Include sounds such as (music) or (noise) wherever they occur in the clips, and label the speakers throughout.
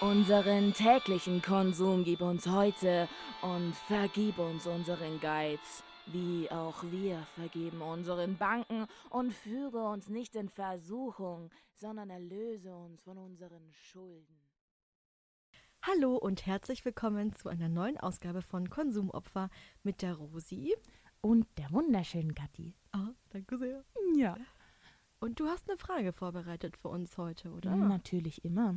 Speaker 1: Unseren täglichen Konsum gib uns heute und vergib uns unseren Geiz, wie auch wir vergeben unseren Banken und führe uns nicht in Versuchung, sondern erlöse uns von unseren Schulden.
Speaker 2: Hallo und herzlich willkommen zu einer neuen Ausgabe von Konsumopfer mit der Rosi.
Speaker 1: Und der wunderschönen Kathi.
Speaker 2: Ah, danke sehr.
Speaker 1: Ja.
Speaker 2: Und du hast eine Frage vorbereitet für uns heute, oder?
Speaker 1: Natürlich immer.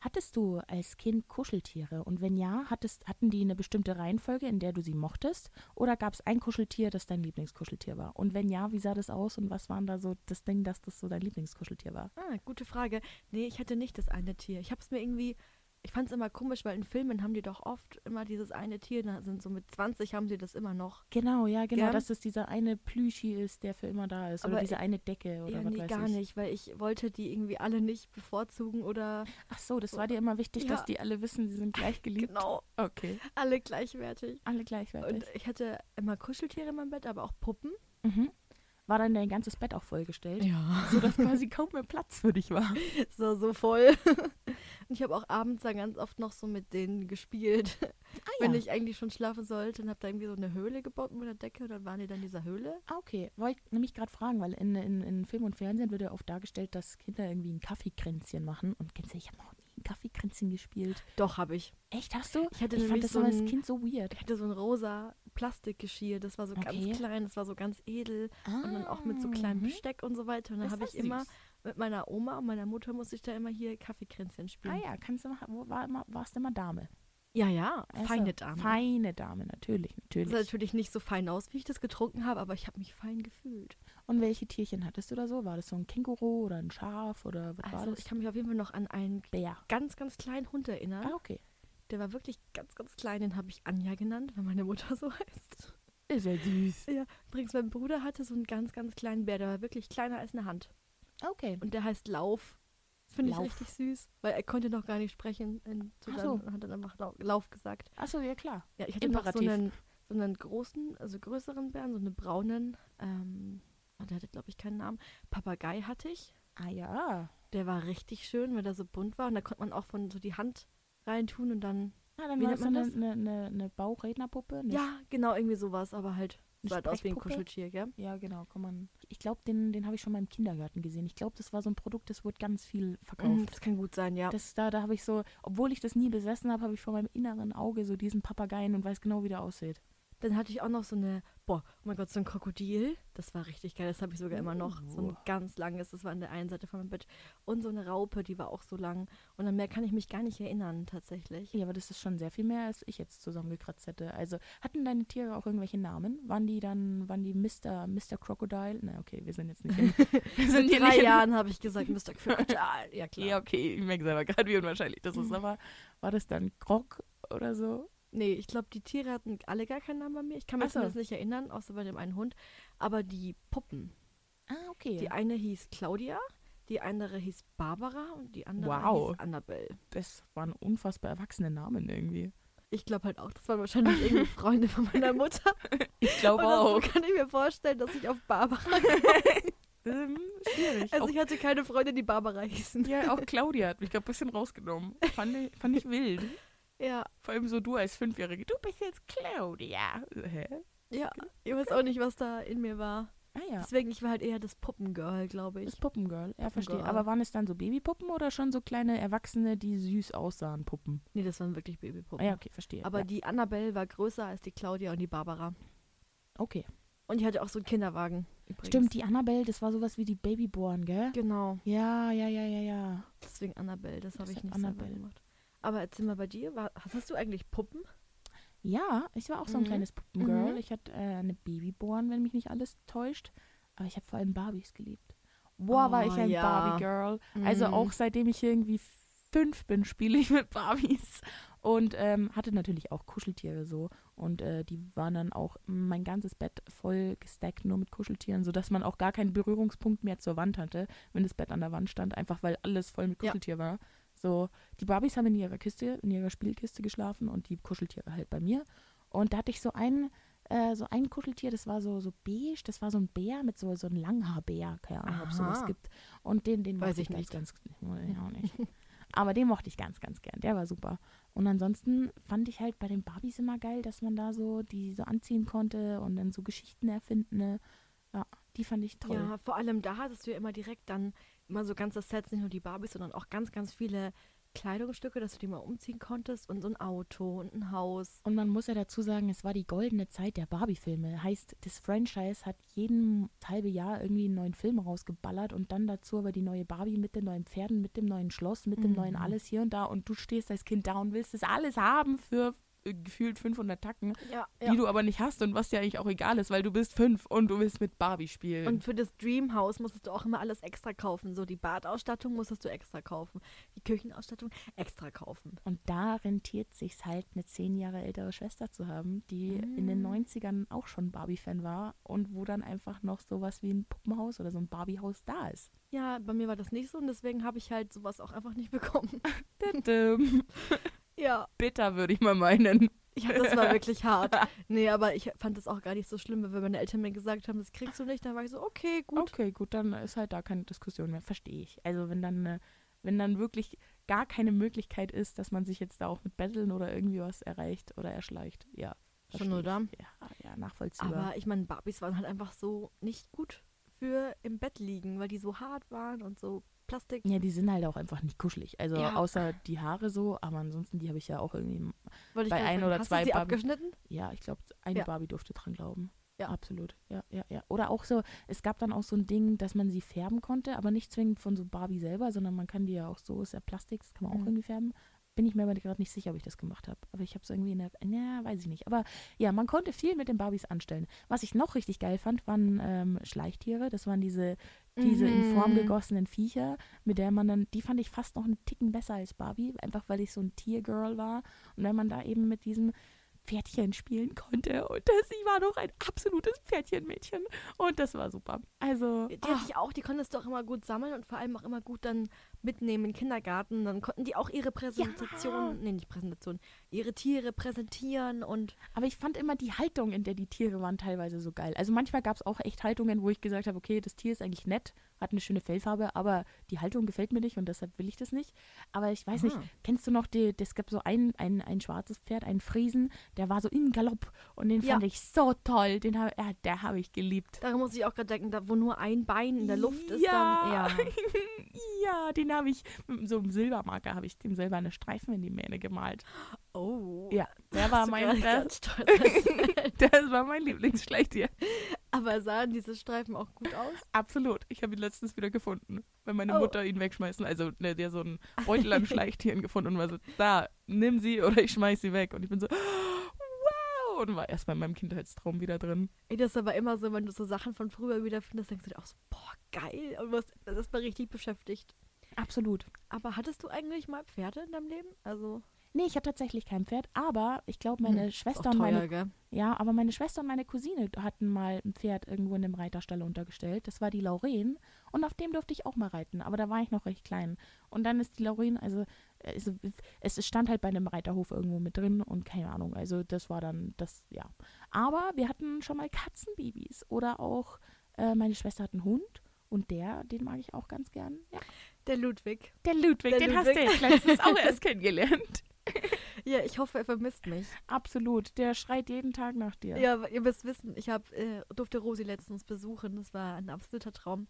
Speaker 1: Hattest du als Kind Kuscheltiere? Und wenn ja, hattest, hatten die eine bestimmte Reihenfolge, in der du sie mochtest? Oder gab es ein Kuscheltier, das dein Lieblingskuscheltier war? Und wenn ja, wie sah das aus und was waren da so das Ding, dass das so dein Lieblingskuscheltier war?
Speaker 2: Ah, gute Frage. Nee, ich hatte nicht das eine Tier. Ich habe es mir irgendwie ich fand es immer komisch, weil in Filmen haben die doch oft immer dieses eine Tier, da sind so mit 20 haben sie das immer noch.
Speaker 1: Genau, ja, genau,
Speaker 2: Gern.
Speaker 1: dass es dieser eine Plüschi ist, der für immer da ist.
Speaker 2: Aber
Speaker 1: oder diese eine Decke oder
Speaker 2: ja,
Speaker 1: was
Speaker 2: nee,
Speaker 1: weiß
Speaker 2: gar
Speaker 1: ich.
Speaker 2: nicht, weil ich wollte die irgendwie alle nicht bevorzugen oder
Speaker 1: Ach so, das war dir immer wichtig,
Speaker 2: Ja.
Speaker 1: dass die alle wissen, sie sind gleich geliebt.
Speaker 2: genau
Speaker 1: Okay.
Speaker 2: alle gleichwertig.
Speaker 1: Alle gleichwertig.
Speaker 2: Und ich hatte immer Kuscheltiere in meinem Bett, aber auch Puppen.
Speaker 1: mhm. War dann dein ganzes Bett auch vollgestellt?
Speaker 2: Ja.
Speaker 1: So dass quasi kaum mehr Platz für dich war. (laughs)
Speaker 2: So, so voll. (laughs) Und ich habe auch abends dann ganz oft noch so mit denen gespielt. (laughs)
Speaker 1: Ah,
Speaker 2: Wenn ich eigentlich schon schlafen sollte, und habe da irgendwie so eine Höhle gebaut mit der Decke und dann waren die dann in dieser Höhle.
Speaker 1: Ah, okay. Wollte ich nämlich gerade fragen, weil in, in, in Film und Fernsehen wird ja oft dargestellt, dass Kinder irgendwie ein Kaffeekränzchen machen. Und kennst du, ich habe noch nie ein Kaffeekränzchen gespielt.
Speaker 2: Doch, habe ich.
Speaker 1: Echt, hast du?
Speaker 2: Ich hatte
Speaker 1: Ich fand das
Speaker 2: so
Speaker 1: immer als
Speaker 2: ein,
Speaker 1: Kind so weird.
Speaker 2: ich hatte so ein rosa Plastikgeschirr, das war so
Speaker 1: Okay.
Speaker 2: ganz klein, das war so ganz edel und dann auch mit so
Speaker 1: Ah,
Speaker 2: kleinem
Speaker 1: mhm.
Speaker 2: Besteck und so weiter. Und dann habe ich immer
Speaker 1: süß.
Speaker 2: Mit meiner Oma und meiner Mutter musste ich da immer hier Kaffeekränzchen spielen.
Speaker 1: Ah ja, kannst du machen. Wo war immer, warst du immer Dame?
Speaker 2: ja, ja,
Speaker 1: Also,
Speaker 2: feine Dame.
Speaker 1: Feine Dame, natürlich,
Speaker 2: Das
Speaker 1: natürlich.
Speaker 2: sah natürlich nicht so fein aus, wie ich das getrunken habe, aber ich habe mich fein gefühlt.
Speaker 1: Und welche Tierchen hattest du da so? War das so ein Känguru oder ein Schaf oder was war
Speaker 2: Also
Speaker 1: das?
Speaker 2: ich kann mich auf jeden Fall noch an einen
Speaker 1: Bär.
Speaker 2: ganz, ganz kleinen Hund erinnern.
Speaker 1: Ah, okay.
Speaker 2: Der war wirklich ganz, ganz klein. Den habe ich Anja genannt, weil meine Mutter (laughs) so heißt.
Speaker 1: Ist ja süß.
Speaker 2: Ja, übrigens, mein Bruder hatte so einen ganz, ganz kleinen Bär. Der war wirklich kleiner als eine Hand.
Speaker 1: Okay.
Speaker 2: Und der heißt Lauf. Finde ich richtig süß, weil er konnte noch gar nicht sprechen. In, dann,
Speaker 1: so.
Speaker 2: und hat dann einfach Lau- Lauf gesagt.
Speaker 1: Achso, ja klar.
Speaker 2: Ja, ich hatte noch so
Speaker 1: Imperativ.
Speaker 2: einen, so einen großen, also größeren Bären, so einen braunen. Ähm, oh, der hatte, glaube ich, keinen Namen. Papagei hatte ich.
Speaker 1: Ah ja.
Speaker 2: Der war richtig schön, weil der so bunt war. Und da konnte man auch von so die Hand reintun und dann
Speaker 1: Ah, dann
Speaker 2: Wie
Speaker 1: war
Speaker 2: nennt man
Speaker 1: eine,
Speaker 2: das?
Speaker 1: eine, eine, eine Bauchrednerpuppe? Eine
Speaker 2: Ja, genau, irgendwie sowas, aber halt, Halt aus wie ein? Kuscheltier, gell?
Speaker 1: Ja, genau, kann man. Ich glaube, den, den habe ich schon mal im Kindergarten gesehen. Ich glaube, das war so ein Produkt, das wurde ganz viel
Speaker 2: Mm,
Speaker 1: verkauft.
Speaker 2: Das kann gut sein, ja.
Speaker 1: Das, da da habe ich so, obwohl ich das nie besessen habe, habe ich vor meinem inneren Auge so diesen Papageien und weiß genau, wie der aussieht.
Speaker 2: Dann hatte ich auch noch so eine, boah, oh mein Gott, so ein Krokodil. Das war richtig geil, das habe ich sogar immer noch. So ein
Speaker 1: Uh.
Speaker 2: ganz langes, das war an der einen Seite von meinem Bett. Und so eine Raupe, die war auch so lang. Und an mehr kann ich mich gar nicht erinnern, tatsächlich.
Speaker 1: Ja, aber das ist schon sehr viel mehr, als ich jetzt zusammengekratzt hätte. Also, hatten deine Tiere auch irgendwelche Namen? Waren die dann, waren die Mr. Mr. Crocodile? Na, okay, wir sind jetzt nicht in, (laughs) (laughs) wir sind
Speaker 2: In drei
Speaker 1: nicht
Speaker 2: Jahren habe ich gesagt, Mr. (laughs) Crocodile. Ja, klar.
Speaker 1: Ja, okay, ich merke selber gerade, wie unwahrscheinlich das ist. Aber war das dann Krog oder so?
Speaker 2: Nee, ich glaube, die Tiere hatten alle gar keinen Namen bei mir. Ich kann mich
Speaker 1: Ach so.
Speaker 2: zumindest nicht erinnern, außer bei dem einen Hund. Aber die Puppen.
Speaker 1: Ah, okay.
Speaker 2: Die eine hieß Claudia, die andere hieß Barbara und die andere
Speaker 1: Wow.
Speaker 2: hieß Annabelle.
Speaker 1: das waren unfassbar erwachsene Namen irgendwie.
Speaker 2: Ich glaube halt auch, das waren wahrscheinlich irgendwie (laughs) Freunde von meiner Mutter.
Speaker 1: Ich glaube auch.
Speaker 2: kann ich mir vorstellen, dass ich auf Barbara. (laughs)
Speaker 1: ähm, schwierig.
Speaker 2: Also
Speaker 1: auch,
Speaker 2: ich hatte keine Freunde, die Barbara hießen.
Speaker 1: ja, auch Claudia hat mich gerade ein bisschen rausgenommen. Fand ich, fand ich wild.
Speaker 2: Ja,
Speaker 1: Vor allem so du als Fünfjährige. Du bist jetzt Claudia. Hä?
Speaker 2: ja. Ich weiß auch nicht, was da in mir war.
Speaker 1: Ah ja.
Speaker 2: Deswegen, ich war halt eher das Puppengirl, glaube
Speaker 1: Das
Speaker 2: ich.
Speaker 1: Puppengirl. Ja, verstehe. Aber waren es dann so Babypuppen oder schon so kleine Erwachsene, die süß aussahen, Puppen?
Speaker 2: Nee, das waren wirklich
Speaker 1: Ah
Speaker 2: Babypuppen.
Speaker 1: ja, okay, verstehe.
Speaker 2: Aber
Speaker 1: ja.
Speaker 2: die Annabelle war größer als die Claudia und die Barbara.
Speaker 1: Okay.
Speaker 2: Und ich hatte auch so einen Kinderwagen. Übrigens.
Speaker 1: Stimmt, die Annabelle, das war sowas wie die Babyborn, gell?
Speaker 2: Genau.
Speaker 1: Ja, ja, ja, ja, ja.
Speaker 2: Deswegen Annabelle, das habe ich nicht
Speaker 1: Annabelle.
Speaker 2: gemacht. Aber erzähl mal bei dir, war, hast du eigentlich Puppen?
Speaker 1: Ja, ich war auch so ein
Speaker 2: Mhm.
Speaker 1: kleines Puppengirl.
Speaker 2: Mhm.
Speaker 1: Ich hatte äh, eine Babyborn, wenn mich nicht alles täuscht. Aber ich habe vor allem Barbies geliebt. Boah, war
Speaker 2: Oh,
Speaker 1: ich ein
Speaker 2: ja.
Speaker 1: Barbie-Girl. Also
Speaker 2: Mhm.
Speaker 1: auch seitdem ich irgendwie fünf bin, spiele ich mit Barbies. Und ähm, hatte natürlich auch Kuscheltiere so. Und äh, die waren dann auch mein ganzes Bett voll gestackt, nur mit Kuscheltieren, sodass man auch gar keinen Berührungspunkt mehr zur Wand hatte, wenn das Bett an der Wand stand, einfach weil alles voll mit
Speaker 2: Ja.
Speaker 1: Kuscheltier war. So, die Barbies haben in ihrer Kiste, in ihrer Spielkiste geschlafen und die Kuscheltiere halt bei mir. Und da hatte ich so ein, äh, so ein Kuscheltier, das war so, so beige, das war so ein Bär mit so, so einem Langhaarbär, keine Ahnung, ob es sowas
Speaker 2: Aha.
Speaker 1: gibt. Und den, den
Speaker 2: Weiß
Speaker 1: mochte
Speaker 2: ich
Speaker 1: ganz,
Speaker 2: nicht.
Speaker 1: ganz, (laughs) auch nicht. Aber den mochte ich ganz, ganz gern. Der war super. Und ansonsten fand ich halt bei den Barbies immer geil, dass man da so die so anziehen konnte und dann so Geschichten erfinden. Ne? Ja, die fand ich toll.
Speaker 2: Ja, vor allem da hattest du ja immer direkt dann immer so ganze Sets, nicht nur die Barbies, sondern auch ganz, ganz viele Kleidungsstücke, dass du die mal umziehen konntest und so ein Auto und ein Haus.
Speaker 1: Und man muss ja dazu sagen, es war die goldene Zeit der Barbie-Filme. Heißt, das Franchise hat jeden halbe Jahr irgendwie einen neuen Film rausgeballert und dann dazu aber die neue Barbie mit den neuen Pferden, mit dem neuen Schloss, mit dem
Speaker 2: Mhm.
Speaker 1: neuen alles hier und da und du stehst als Kind da und willst das alles haben für gefühlt 500 Tacken,
Speaker 2: Ja,
Speaker 1: die du aber nicht hast und was dir eigentlich auch egal ist, weil du bist fünf und du willst mit Barbie spielen.
Speaker 2: Und für das Dreamhouse musstest du auch immer alles extra kaufen. So die Badausstattung musstest du extra kaufen. Die Küchenausstattung extra kaufen.
Speaker 1: Und da rentiert sich's halt, eine zehn Jahre ältere Schwester zu haben, die in den
Speaker 2: Mm.
Speaker 1: 90ern auch schon Barbie-Fan war und wo dann einfach noch sowas wie ein Puppenhaus oder so ein Barbie-Haus da ist.
Speaker 2: Ja, bei mir war das nicht so und deswegen habe ich halt sowas auch einfach nicht (laughs) bekommen. Ja,
Speaker 1: Bitter, würde ich mal meinen.
Speaker 2: ja, das war wirklich hart. (laughs) Nee, aber ich fand das auch gar nicht so schlimm, weil wenn meine Eltern mir gesagt haben, das kriegst du nicht, dann war ich so, okay, gut.
Speaker 1: Okay, gut, dann ist halt da keine Diskussion mehr. Verstehe ich. Also wenn dann, wenn dann wirklich gar keine Möglichkeit ist, dass man sich jetzt da auch mit Betteln oder irgendwie was erreicht oder erschleicht, ja.
Speaker 2: Schon, oder?
Speaker 1: Ja, ja, nachvollziehbar.
Speaker 2: Aber ich meine, Barbies waren halt einfach so nicht gut für im Bett liegen, weil die so hart waren und so Plastik.
Speaker 1: ja, die sind halt auch einfach nicht kuschelig. Also
Speaker 2: Ja.
Speaker 1: außer die Haare so, aber ansonsten, die habe ich ja auch irgendwie
Speaker 2: Wollte
Speaker 1: bei ein oder
Speaker 2: hast
Speaker 1: zwei
Speaker 2: du sie
Speaker 1: Barbie-
Speaker 2: abgeschnitten?
Speaker 1: Ja, ich glaube, eine
Speaker 2: Ja.
Speaker 1: Barbie durfte dran glauben.
Speaker 2: Ja.
Speaker 1: Absolut. Ja, ja, ja. Oder auch so, es gab dann auch so ein Ding, dass man sie färben konnte, aber nicht zwingend von so Barbie selber, sondern man kann die ja auch so, ist ja Plastik, das kann man auch
Speaker 2: Mhm.
Speaker 1: irgendwie färben. Bin ich mir aber gerade nicht sicher, ob ich das gemacht habe. Aber ich habe es irgendwie in der, ja, weiß ich nicht. Aber ja, man konnte viel mit den Barbies anstellen. Was ich noch richtig geil fand, waren ähm, Schleichtiere. Das waren diese, diese in Form
Speaker 2: Mhm.
Speaker 1: gegossenen Viecher, mit der man dann, die fand ich fast noch einen Ticken besser als Barbie, einfach weil ich so ein Tiergirl war. Und wenn man da eben mit diesem Pferdchen spielen konnte. Und das, sie war doch ein absolutes Pferdchenmädchen. Und das war super. Also,
Speaker 2: Die
Speaker 1: ah,
Speaker 2: hatte ich auch, die konntest du auch immer gut sammeln und vor allem auch immer gut dann mitnehmen in den Kindergarten. Dann konnten die auch ihre Präsentation, nee, nicht Präsentation, ihre Tiere präsentieren und
Speaker 1: aber ich fand immer die Haltung, in der die Tiere waren, teilweise so geil. Also manchmal gab es auch echt Haltungen, wo ich gesagt habe, okay, das Tier ist eigentlich nett, hat eine schöne Fellfarbe, aber die Haltung gefällt mir nicht und deshalb will ich das nicht. Aber ich weiß nicht,
Speaker 2: Aha.
Speaker 1: kennst du noch, die, es gab so ein, ein, ein schwarzes Pferd, einen Friesen, der war so im Galopp und den
Speaker 2: Ja.
Speaker 1: fand ich so toll. Den hab, ja, der habe ich geliebt.
Speaker 2: daran muss ich auch gerade denken, da wo nur ein Bein in der Luft ist,
Speaker 1: Ja.
Speaker 2: dann ja.
Speaker 1: ja, (laughs) den habe ich mit so einem Silbermarker, habe ich dem silberne Streifen in die Mähne gemalt.
Speaker 2: Oh.
Speaker 1: Ja, der war
Speaker 2: du
Speaker 1: mein, das, (laughs) das war mein Lieblingsschleichtier.
Speaker 2: Aber sahen diese Streifen auch gut aus?
Speaker 1: Absolut. Ich habe ihn letztens wieder gefunden, weil meine
Speaker 2: Oh.
Speaker 1: Mutter ihn wegschmeißen. Also ne, der so einen Beutel an Schleichtieren gefunden und war so, da, nimm sie oder ich schmeiß sie weg. Und ich bin so, wow! Und war erstmal in meinem Kindheitstraum wieder drin.
Speaker 2: Ey, das ist aber immer so, wenn du so Sachen von früher wiederfindest, denkst du dir auch so, boah, geil. Und was, das ist mal richtig beschäftigt.
Speaker 1: Absolut.
Speaker 2: Aber hattest du eigentlich mal Pferde in deinem Leben? Also,
Speaker 1: Nee, ich hatte tatsächlich kein Pferd, aber ich glaube, meine
Speaker 2: Hm,
Speaker 1: Schwester
Speaker 2: auch
Speaker 1: und meine
Speaker 2: teuer, gell?
Speaker 1: Ja, aber meine Schwester und meine Cousine hatten mal ein Pferd irgendwo in dem Reiterstall untergestellt. Das war die Lauren. Und auf dem durfte ich auch mal reiten. Aber da war ich noch recht klein. Und dann ist die Lauren, also äh, es, es stand halt bei einem Reiterhof irgendwo mit drin und keine Ahnung. Also das war dann das, ja. Aber wir hatten schon mal Katzenbabys. Oder auch äh, meine Schwester hat einen Hund. Und der, den mag ich auch ganz gern. Ja.
Speaker 2: Der Ludwig.
Speaker 1: Der Ludwig,
Speaker 2: Der
Speaker 1: den hast
Speaker 2: Ludwig.
Speaker 1: du jetzt letztens auch (laughs) erst kennengelernt.
Speaker 2: Ja, ich hoffe, er vermisst mich.
Speaker 1: Absolut. Der schreit jeden Tag nach dir.
Speaker 2: Ja, ihr müsst wissen, ich hab, äh, durfte Rosi letztens besuchen. Das war ein absoluter Traum.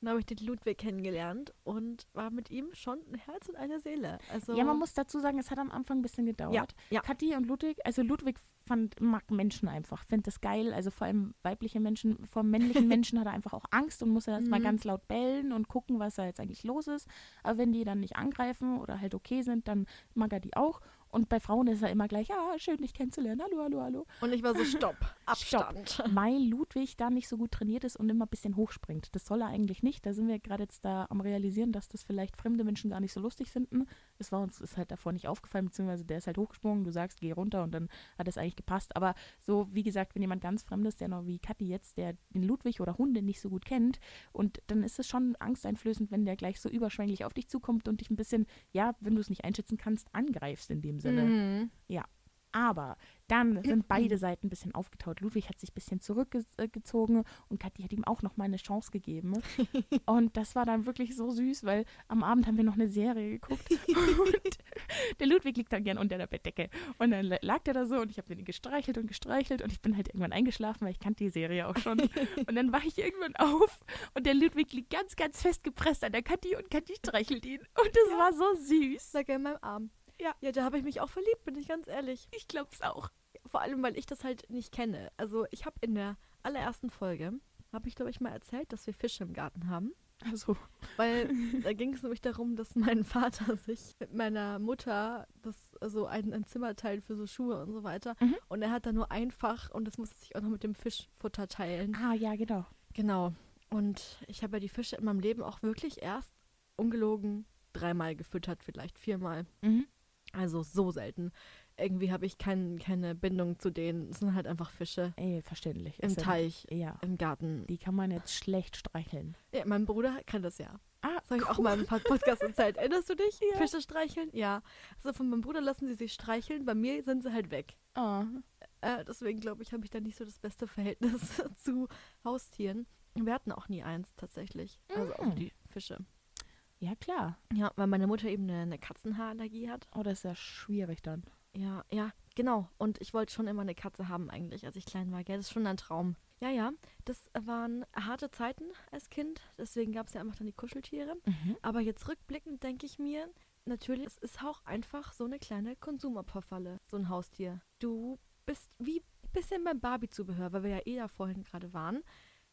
Speaker 2: Und da habe ich den Ludwig kennengelernt und war mit ihm schon ein Herz und eine Seele. Also,
Speaker 1: Ja, man muss dazu sagen, es hat am Anfang ein bisschen gedauert.
Speaker 2: ja.
Speaker 1: Kathi und Ludwig, also Ludwig fand, mag Menschen einfach, findet das geil, also vor allem weibliche Menschen, vor männlichen (laughs) Menschen hat er einfach auch Angst und muss erst mal
Speaker 2: Mhm.
Speaker 1: ganz laut bellen und gucken, was da jetzt eigentlich los ist. Aber wenn die dann nicht angreifen oder halt okay sind, dann mag er die auch. Und bei Frauen ist er immer gleich, ja, schön dich kennenzulernen, hallo, hallo, hallo.
Speaker 2: Und ich war so, (laughs) stopp, Abstand.
Speaker 1: Weil Ludwig da nicht so gut trainiert ist und immer ein bisschen hochspringt. Das soll er eigentlich nicht. Da sind wir gerade jetzt da am realisieren, dass das vielleicht fremde Menschen gar nicht so lustig finden. Das war uns ist halt davor nicht aufgefallen, beziehungsweise der ist halt hochgesprungen, du sagst, geh runter und dann hat es eigentlich gepasst. Aber so, wie gesagt, wenn jemand ganz Fremdes, der noch wie Kathi jetzt, der den Ludwig oder Hunde nicht so gut kennt, und dann ist es schon angsteinflößend, wenn der gleich so überschwänglich auf dich zukommt und dich ein bisschen, ja, wenn du es nicht einschätzen kannst, angreifst in dem Sinne.
Speaker 2: Mhm.
Speaker 1: Aber dann sind beide Seiten ein bisschen aufgetaut. Ludwig hat sich ein bisschen zurückgezogen und Kathi hat ihm auch noch mal eine Chance gegeben. (laughs) und das war dann wirklich so süß, weil am Abend haben wir noch eine Serie geguckt (laughs) und der Ludwig liegt dann gern unter der Bettdecke. Und dann lag der da so und ich habe ihn gestreichelt und gestreichelt und ich bin halt irgendwann eingeschlafen, weil ich kannte die Serie auch schon. (laughs) Und dann wache ich irgendwann auf und der Ludwig liegt ganz, ganz fest gepresst an der Kathi und Kathi streichelt ihn. Und das
Speaker 2: Ja.
Speaker 1: war so süß.
Speaker 2: Sag er in meinem Arm.
Speaker 1: Ja.
Speaker 2: Ja, da habe ich mich auch verliebt, bin ich ganz ehrlich.
Speaker 1: Ich glaub's auch.
Speaker 2: Vor allem, weil ich das halt nicht kenne. Also ich habe in der allerersten Folge, habe ich glaube ich mal erzählt, dass wir Fische im Garten haben.
Speaker 1: Also,
Speaker 2: Weil (laughs) da ging es nämlich darum, dass mein Vater (laughs) sich mit meiner Mutter das also ein, ein Zimmer teilt für so Schuhe und so weiter.
Speaker 1: Mhm.
Speaker 2: Und er hat da nur ein Fach und das musste sich auch noch mit dem Fischfutter teilen.
Speaker 1: ah ja, genau.
Speaker 2: Genau. Und ich habe ja die Fische in meinem Leben auch wirklich erst ungelogen dreimal gefüttert, vielleicht viermal.
Speaker 1: Mhm.
Speaker 2: Also so selten. Irgendwie habe ich kein, keine Bindung zu denen. Es sind halt einfach Fische
Speaker 1: Ey, verständlich.
Speaker 2: im
Speaker 1: Ist
Speaker 2: Teich,
Speaker 1: Ja.
Speaker 2: im Garten.
Speaker 1: Die kann man jetzt schlecht streicheln.
Speaker 2: Ja, mein Bruder kann das ja.
Speaker 1: Ah,
Speaker 2: Das habe ich auch mal im Pod- Podcast erzählt. Erinnerst du dich?
Speaker 1: Ja.
Speaker 2: Fische streicheln? Ja. Also von meinem Bruder lassen sie sich streicheln. Bei mir sind sie halt weg.
Speaker 1: Ah.
Speaker 2: Äh, deswegen glaube ich, habe ich da nicht so das beste Verhältnis (laughs) zu Haustieren. Wir hatten auch nie eins tatsächlich. Also auch
Speaker 1: Mhm.
Speaker 2: die Fische.
Speaker 1: Ja, klar.
Speaker 2: Ja, weil meine Mutter eben eine, eine Katzenhaarallergie hat.
Speaker 1: Oh, das ist ja schwierig dann.
Speaker 2: Ja, ja, genau. Und ich wollte schon immer eine Katze haben eigentlich, als ich klein war. Gell? Das ist schon ein Traum. Ja, ja, das waren harte Zeiten als Kind. Deswegen gab es ja einfach dann die Kuscheltiere.
Speaker 1: Mhm.
Speaker 2: Aber jetzt rückblickend denke ich mir, natürlich, es ist auch einfach so eine kleine Konsumopferfalle, so ein Haustier. Du bist wie ein bisschen beim Barbie-Zubehör, weil wir ja eh da vorhin gerade waren.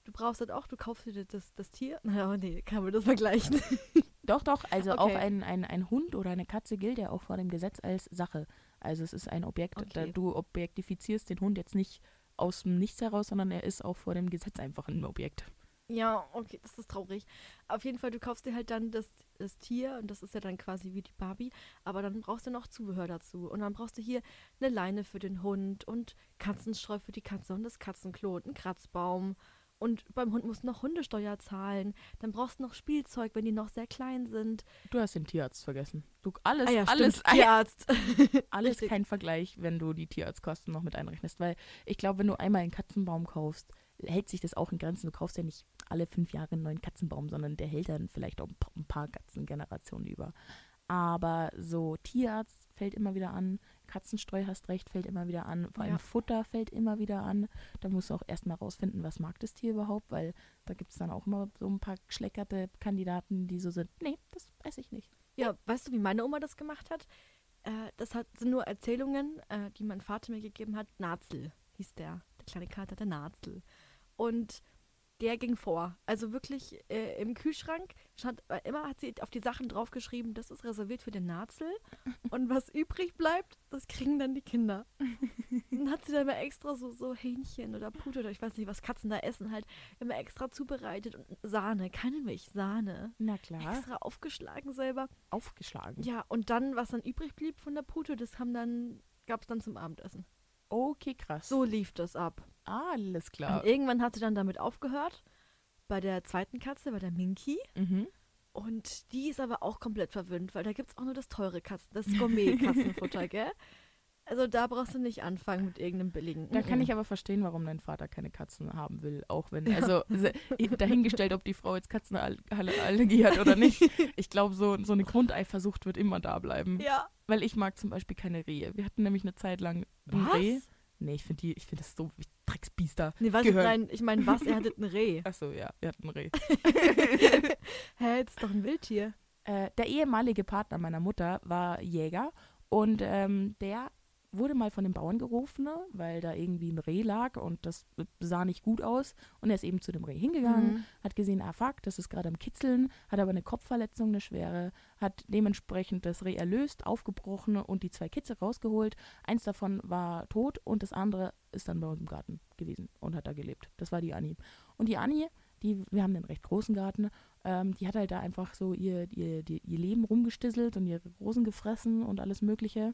Speaker 2: Du brauchst halt auch, du kaufst dir das, das Tier. (laughs) Na, nee, kann man das vergleichen. (laughs)
Speaker 1: Doch, doch. Also auch
Speaker 2: Okay.
Speaker 1: ein, ein, ein Hund oder eine Katze gilt ja auch vor dem Gesetz als Sache. Also es ist ein Objekt. Da,
Speaker 2: Okay.
Speaker 1: du objektifizierst den Hund jetzt nicht aus dem Nichts heraus, sondern er ist auch vor dem Gesetz einfach ein Objekt.
Speaker 2: Ja, okay, das ist traurig. Auf jeden Fall, du kaufst dir halt dann das, das Tier und das ist ja dann quasi wie die Barbie, aber dann brauchst du noch Zubehör dazu. Und dann brauchst du hier eine Leine für den Hund und Katzenstreu für die Katze und das Katzenklo und einen Kratzbaum. Und beim Hund musst du noch Hundesteuer zahlen. Dann brauchst du noch Spielzeug, wenn die noch sehr klein sind.
Speaker 1: Du hast den Tierarzt vergessen. Du, alles,
Speaker 2: ah ja,
Speaker 1: alles,
Speaker 2: stimmt, Tierarzt. (laughs)
Speaker 1: alles kein Vergleich, wenn du die Tierarztkosten noch mit einrechnest. Weil ich glaube, wenn du einmal einen Katzenbaum kaufst, hält sich das auch in Grenzen. Du kaufst ja nicht alle fünf Jahre einen neuen Katzenbaum, sondern der hält dann vielleicht auch ein paar Katzengenerationen über. Aber so Tierarzt fällt immer wieder an, Katzenstreu hast recht, fällt immer wieder an, vor allem
Speaker 2: Ja.
Speaker 1: Futter fällt immer wieder an. Da musst du auch erstmal rausfinden, was mag das Tier überhaupt, weil da gibt es dann auch immer so ein paar geschleckerte Kandidaten, die so sind, nee, das weiß ich nicht.
Speaker 2: Ja, weißt du, wie meine Oma das gemacht hat? Äh, das hat, sind nur Erzählungen, äh, die mein Vater mir gegeben hat. Nazel hieß der. Der kleine Kater, der Nazel. Und der ging vor. Also wirklich äh, im Kühlschrank stand, äh, immer hat sie auf die Sachen draufgeschrieben, das ist reserviert für den Nazel. (laughs) Und was übrig bleibt, das kriegen dann die Kinder. (laughs) dann hat sie dann immer extra so, so Hähnchen oder Pute oder ich weiß nicht, was Katzen da essen, halt immer extra zubereitet. Und Sahne, keine Milch, Sahne.
Speaker 1: Na klar,
Speaker 2: Extra aufgeschlagen selber.
Speaker 1: aufgeschlagen.
Speaker 2: Ja, und dann, was dann übrig blieb von der Pute, das haben dann, gab es dann zum Abendessen.
Speaker 1: Okay, krass.
Speaker 2: So lief das ab.
Speaker 1: Alles klar.
Speaker 2: Und irgendwann hat sie dann damit aufgehört. Bei der zweiten Katze, bei der Minky.
Speaker 1: Mhm.
Speaker 2: Und die ist aber auch komplett verwöhnt, weil da gibt es auch nur das teure Katzen, das Gourmet-Katzenfutter, (laughs) gell? Also da brauchst du nicht anfangen mit irgendeinem billigen.
Speaker 1: Da kann
Speaker 2: Mhm.
Speaker 1: ich aber verstehen, warum dein Vater keine Katzen haben will, auch wenn, also dahingestellt, ob die Frau jetzt Katzenallergie hat oder nicht. (laughs) Ich glaube, so, so eine Grundeifersucht wird immer da bleiben.
Speaker 2: Ja.
Speaker 1: Weil ich mag zum Beispiel keine Rehe. Wir hatten nämlich eine Zeit lang ein
Speaker 2: Was?
Speaker 1: Reh. Nee, ich finde die, ich finde das so wie Drecksbiester.
Speaker 2: Nee, was?
Speaker 1: Gehört.
Speaker 2: Nein, ich meine, was? Er hatte ein Reh.
Speaker 1: Achso, ja, wir hatten ein Reh. (laughs)
Speaker 2: Hä, das ist doch ein Wildtier.
Speaker 1: Äh, der ehemalige Partner meiner Mutter war Jäger und ähm, der wurde mal von den Bauern gerufen, ne, weil da irgendwie ein Reh lag und das sah nicht gut aus. Und er ist eben zu dem Reh hingegangen,
Speaker 2: Mhm.
Speaker 1: hat gesehen, ah fuck, das ist gerade am Kitzeln, hat aber eine Kopfverletzung, eine schwere, hat dementsprechend das Reh erlöst, aufgebrochen und die zwei Kitze rausgeholt. Eins davon war tot und das andere ist dann bei uns im Garten gewesen und hat da gelebt. Das war die Anni. Und die Anni, die, wir haben einen recht großen Garten, ähm, die hat halt da einfach so ihr, ihr, ihr Leben rumgestisselt und ihre Rosen gefressen und alles Mögliche.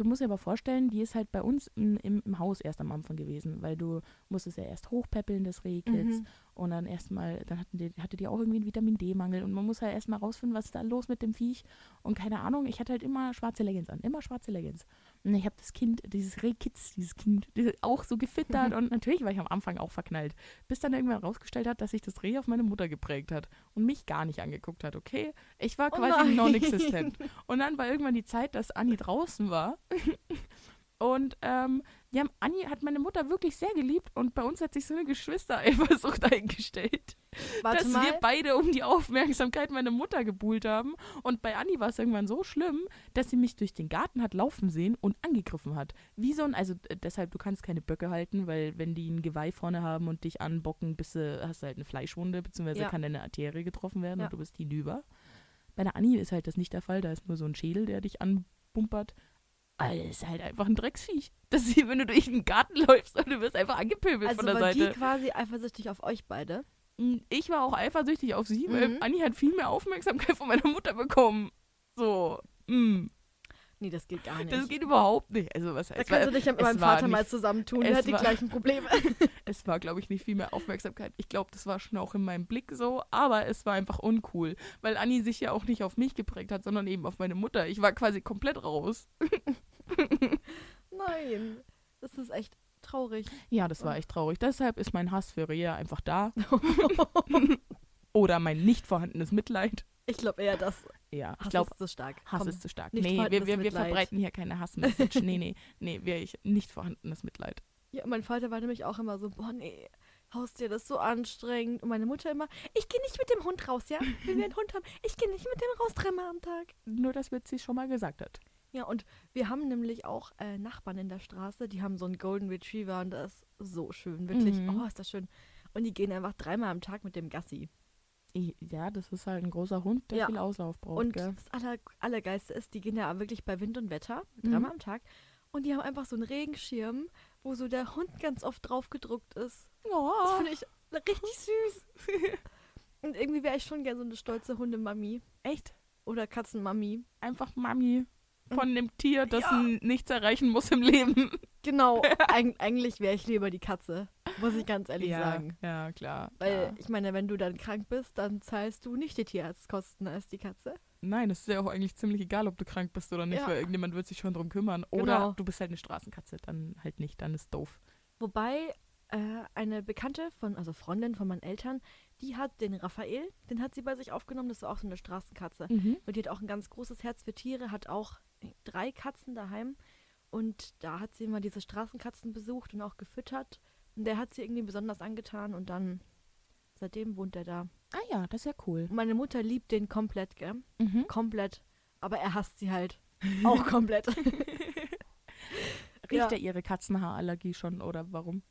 Speaker 1: Du musst dir aber vorstellen, die ist halt bei uns im, im, im Haus erst am Anfang gewesen, weil du musstest ja erst hochpäppeln, das Rehkitz,
Speaker 2: Mhm.
Speaker 1: und dann erstmal, dann hatten die, hatte die auch irgendwie einen Vitamin D-Mangel und man muss halt erstmal rausfinden, was ist da los mit dem Viech. Und keine Ahnung, ich hatte halt immer schwarze Leggings an, immer schwarze Leggings. Und ich habe das Kind, dieses Rehkitz, dieses Kind, auch so gefittert. (laughs) und natürlich war ich am Anfang auch verknallt. Bis dann irgendwann rausgestellt hat, dass sich das Reh auf meine Mutter geprägt hat und mich gar nicht angeguckt hat, okay? Ich war
Speaker 2: Oh
Speaker 1: quasi
Speaker 2: nein.
Speaker 1: non-existent. Und dann war irgendwann die Zeit, dass Anni draußen war. (laughs) Und ähm, ja, Anni hat meine Mutter wirklich sehr geliebt und bei uns hat sich so eine Geschwistereifersucht (laughs) eingestellt (laughs)
Speaker 2: Warte
Speaker 1: dass
Speaker 2: mal.
Speaker 1: wir beide um die Aufmerksamkeit meiner Mutter gebuhlt haben. Und bei Anni war es irgendwann so schlimm, dass sie mich durch den Garten hat laufen sehen und angegriffen hat. Wie so ein, also äh, deshalb, du kannst keine Böcke halten, weil wenn die ein Geweih vorne haben und dich anbocken, bist du, hast du halt eine Fleischwunde, beziehungsweise
Speaker 2: Ja.
Speaker 1: kann deine Arterie getroffen werden
Speaker 2: Ja.
Speaker 1: und du bist hinüber. Bei der Anni ist halt das nicht der Fall, da ist nur so ein Schädel, der dich anbumpert. Aber das ist halt einfach ein Drecksviech. Das ist, wie wenn du durch den Garten (laughs) läufst und du wirst einfach angepöbelt
Speaker 2: Also
Speaker 1: von der Seite.
Speaker 2: die quasi eifersüchtig auf euch beide.
Speaker 1: Ich war auch eifersüchtig auf sie, weil
Speaker 2: Mhm.
Speaker 1: Anni hat viel mehr Aufmerksamkeit von meiner Mutter bekommen. So, mm,
Speaker 2: Nee, das geht gar nicht.
Speaker 1: das geht überhaupt nicht. Also was
Speaker 2: da
Speaker 1: heißt,
Speaker 2: kannst du dich ja mit meinem
Speaker 1: war
Speaker 2: Vater mal
Speaker 1: nicht-
Speaker 2: zusammentun.
Speaker 1: es
Speaker 2: Der hat die
Speaker 1: war-
Speaker 2: gleichen Probleme. (laughs)
Speaker 1: es war, glaube ich, nicht viel mehr Aufmerksamkeit. Ich glaube, das war schon auch in meinem Blick so, aber es war einfach uncool, weil Anni sich ja auch nicht auf mich geprägt hat, sondern eben auf meine Mutter. Ich war quasi komplett raus. (laughs)
Speaker 2: Nein. Das ist echt traurig.
Speaker 1: Ja, das war echt traurig. Deshalb ist mein Hass für Rea einfach da. (laughs) Oder mein nicht vorhandenes Mitleid.
Speaker 2: ich glaube eher, das
Speaker 1: Ja, ich
Speaker 2: Hass
Speaker 1: glaube,
Speaker 2: ist zu stark.
Speaker 1: Hass
Speaker 2: Komm.
Speaker 1: ist zu stark. Nee, wir, wir, wir verbreiten hier keine Hassmessage. nee, nee, nee, wir, ich, nicht vorhandenes Mitleid.
Speaker 2: Ja, mein Vater war nämlich auch immer so, boah, nee, Haustier, das ist so anstrengend. Und meine Mutter immer, ich gehe nicht mit dem Hund raus, ja? Wenn wir einen Hund haben, ich gehe nicht mit dem raus dreimal am Tag.
Speaker 1: Nur, dass wir sie schon mal gesagt hat.
Speaker 2: Ja, und wir haben nämlich auch äh, Nachbarn in der Straße, die haben so einen Golden Retriever und das ist so schön, wirklich.
Speaker 1: Mhm.
Speaker 2: Oh, ist das schön. Und die gehen einfach dreimal am Tag mit dem Gassi.
Speaker 1: Ja, das ist halt ein großer Hund, der
Speaker 2: Ja.
Speaker 1: viel Auslauf braucht.
Speaker 2: und
Speaker 1: gell?
Speaker 2: das Aller, Allergeiste ist, die gehen ja wirklich bei Wind und Wetter,
Speaker 1: Mhm.
Speaker 2: dreimal am Tag. Und die haben einfach so einen Regenschirm, wo so der Hund ganz oft drauf gedruckt ist. Das
Speaker 1: Oh,
Speaker 2: finde ich richtig süß. (laughs) und irgendwie wäre ich schon gerne so eine stolze Hundemami
Speaker 1: echt?
Speaker 2: oder Katzenmami.
Speaker 1: Einfach Mami von dem Tier, das
Speaker 2: Ja.
Speaker 1: nichts erreichen muss im Leben.
Speaker 2: Genau, (laughs) eig eigentlich wäre ich lieber die Katze, muss ich ganz ehrlich
Speaker 1: ja,
Speaker 2: sagen.
Speaker 1: ja, klar.
Speaker 2: Weil
Speaker 1: klar.
Speaker 2: ich meine, wenn du dann krank bist, dann zahlst du nicht die Tierarztkosten als die Katze.
Speaker 1: Nein, es ist ja auch eigentlich ziemlich egal, ob du krank bist oder nicht,
Speaker 2: Ja.
Speaker 1: weil irgendjemand wird sich schon drum kümmern.
Speaker 2: Genau.
Speaker 1: Oder du bist halt eine Straßenkatze, dann halt nicht, dann ist doof.
Speaker 2: Wobei äh, eine Bekannte von, also Freundin von meinen Eltern, die hat den Raphael, den hat sie bei sich aufgenommen, das war auch so eine Straßenkatze.
Speaker 1: Mhm.
Speaker 2: Und die hat auch ein ganz großes Herz für Tiere, hat auch drei Katzen daheim. Und da hat sie immer diese Straßenkatzen besucht und auch gefüttert. Und der hat sie irgendwie besonders angetan und dann, seitdem wohnt er da.
Speaker 1: Ah ja, das ist ja cool.
Speaker 2: Und meine Mutter liebt den komplett, gell?
Speaker 1: Mhm.
Speaker 2: Komplett. Aber er hasst sie halt. Auch komplett. (laughs) (laughs)
Speaker 1: Riecht
Speaker 2: Ja.
Speaker 1: er ihre Katzenhaarallergie schon oder warum?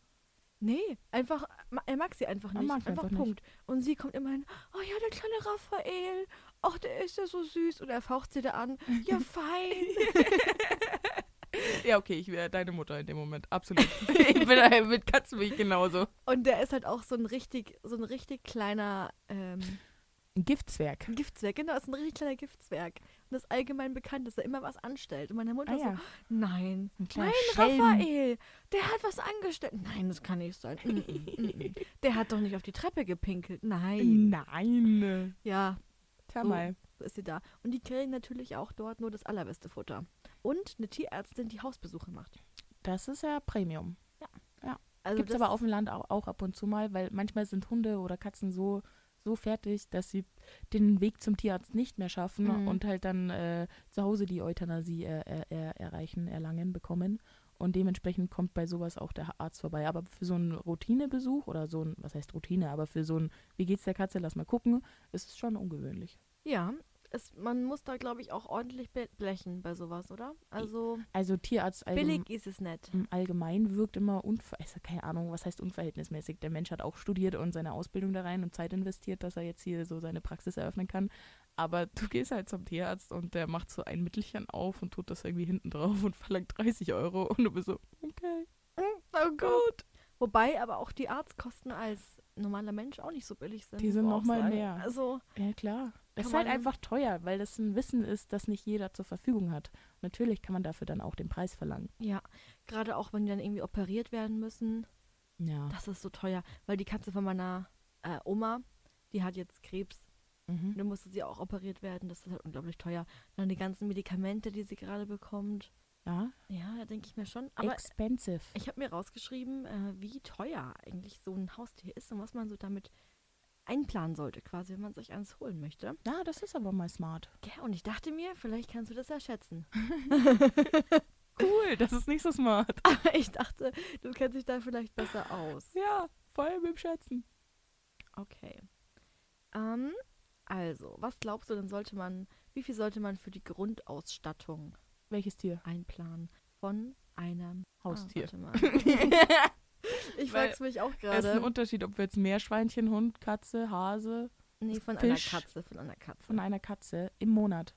Speaker 2: Nee, einfach, er mag sie einfach
Speaker 1: Er
Speaker 2: nicht.
Speaker 1: mag sie
Speaker 2: einfach
Speaker 1: einfach nicht.
Speaker 2: Punkt. Und sie kommt immer hin, oh ja, der kleine Raphael, ach, der ist ja so süß. Und er faucht sie da an, ja, (laughs) fein.
Speaker 1: Ja, okay, ich wäre deine Mutter in dem Moment. Absolut. (laughs) ich bin äh, mit Katzen bin ich genauso.
Speaker 2: Und der ist halt auch so ein richtig, so ein richtig kleiner ähm,
Speaker 1: Ein Giftzwerg.
Speaker 2: Giftzwerg. Genau, ist ein richtig kleiner Giftzwerk. Und das ist allgemein bekannt, dass er immer was anstellt. Und meine Mutter
Speaker 1: Ah ja.
Speaker 2: so, nein,
Speaker 1: Ein kleiner
Speaker 2: Nein,
Speaker 1: Schelm.
Speaker 2: Raphael, der hat was angestellt. Nein, das kann nicht sein. Mm, mm, mm. (laughs) Der hat doch nicht auf die Treppe gepinkelt. Nein.
Speaker 1: Nein.
Speaker 2: Ja,
Speaker 1: Tja
Speaker 2: So.
Speaker 1: mal.
Speaker 2: so ist sie da. Und die kriegen natürlich auch dort nur das allerbeste Futter. Und eine Tierärztin, die Hausbesuche macht.
Speaker 1: Das ist ja Premium.
Speaker 2: Also
Speaker 1: Gibt es
Speaker 2: das-
Speaker 1: aber auf dem Land auch, auch ab und zu mal, weil manchmal sind Hunde oder Katzen so, so fertig, dass sie den Weg zum Tierarzt nicht mehr schaffen
Speaker 2: Mhm.
Speaker 1: und halt dann äh, zu Hause die Euthanasie äh, äh, erreichen, erlangen, bekommen. Und dementsprechend kommt bei sowas auch der Arzt vorbei. Aber für so einen Routinebesuch oder so ein, was heißt Routine, aber für so ein, wie geht's der Katze, lass mal gucken, ist es schon ungewöhnlich.
Speaker 2: Ja, es, man muss da, glaube ich, auch ordentlich blechen bei sowas, oder? Also
Speaker 1: Also Tierarzt allgemein.
Speaker 2: billig ist es nicht.
Speaker 1: im Allgemeinen wirkt immer unver also keine Ahnung, was heißt unverhältnismäßig. Der Mensch hat auch studiert und seine Ausbildung da rein und Zeit investiert, dass er jetzt hier so seine Praxis eröffnen kann. Aber du gehst halt zum Tierarzt und der macht so ein Mittelchen auf und tut das irgendwie hinten drauf und verlangt 30 Euro und du bist so, okay,
Speaker 2: Oh gut. Wobei aber auch die Arztkosten als normaler Mensch auch nicht so billig sind.
Speaker 1: Die sind
Speaker 2: man
Speaker 1: noch
Speaker 2: auch
Speaker 1: mal
Speaker 2: sagen.
Speaker 1: mehr.
Speaker 2: Also,
Speaker 1: ja klar.
Speaker 2: Kann
Speaker 1: ist halt einfach teuer, weil das ein Wissen ist, das nicht jeder zur Verfügung hat. Natürlich kann man dafür dann auch den Preis verlangen.
Speaker 2: ja, gerade auch wenn die dann irgendwie operiert werden müssen,
Speaker 1: Ja.
Speaker 2: das ist so teuer. Weil die Katze von meiner äh, Oma, die hat jetzt Krebs.
Speaker 1: Mhm.
Speaker 2: Dann musste sie auch operiert werden. Das ist halt unglaublich teuer. Dann die ganzen Medikamente, die sie gerade bekommt.
Speaker 1: Ja,
Speaker 2: Ja, da denke ich mir schon. Aber
Speaker 1: expensive.
Speaker 2: ich habe mir rausgeschrieben, äh, wie teuer eigentlich so ein Haustier ist und was man so damit einplanen sollte, quasi, wenn man sich eins holen möchte.
Speaker 1: Ja, das ist aber mal smart.
Speaker 2: Ja, und ich dachte mir, vielleicht kannst du das ja schätzen. (laughs)
Speaker 1: Cool, das ist nicht so smart. (laughs)
Speaker 2: Aber ich dachte, du kennst dich da vielleicht besser aus.
Speaker 1: Ja, voll mit dem Schätzen.
Speaker 2: Okay. Ähm, also, was glaubst du denn sollte man, wie viel sollte man für die Grundausstattung
Speaker 1: Welches Tier?
Speaker 2: einplanen von einem
Speaker 1: Haustier.
Speaker 2: Ah. (laughs) (laughs) ich
Speaker 1: Weil
Speaker 2: frag's mich auch
Speaker 1: Es ist ein
Speaker 2: gerade.
Speaker 1: Unterschied, ob wir jetzt Meerschweinchen, Hund, Katze, Hase
Speaker 2: Nee, von
Speaker 1: Fisch.
Speaker 2: einer Katze, von einer Katze.
Speaker 1: von einer Katze im Monat.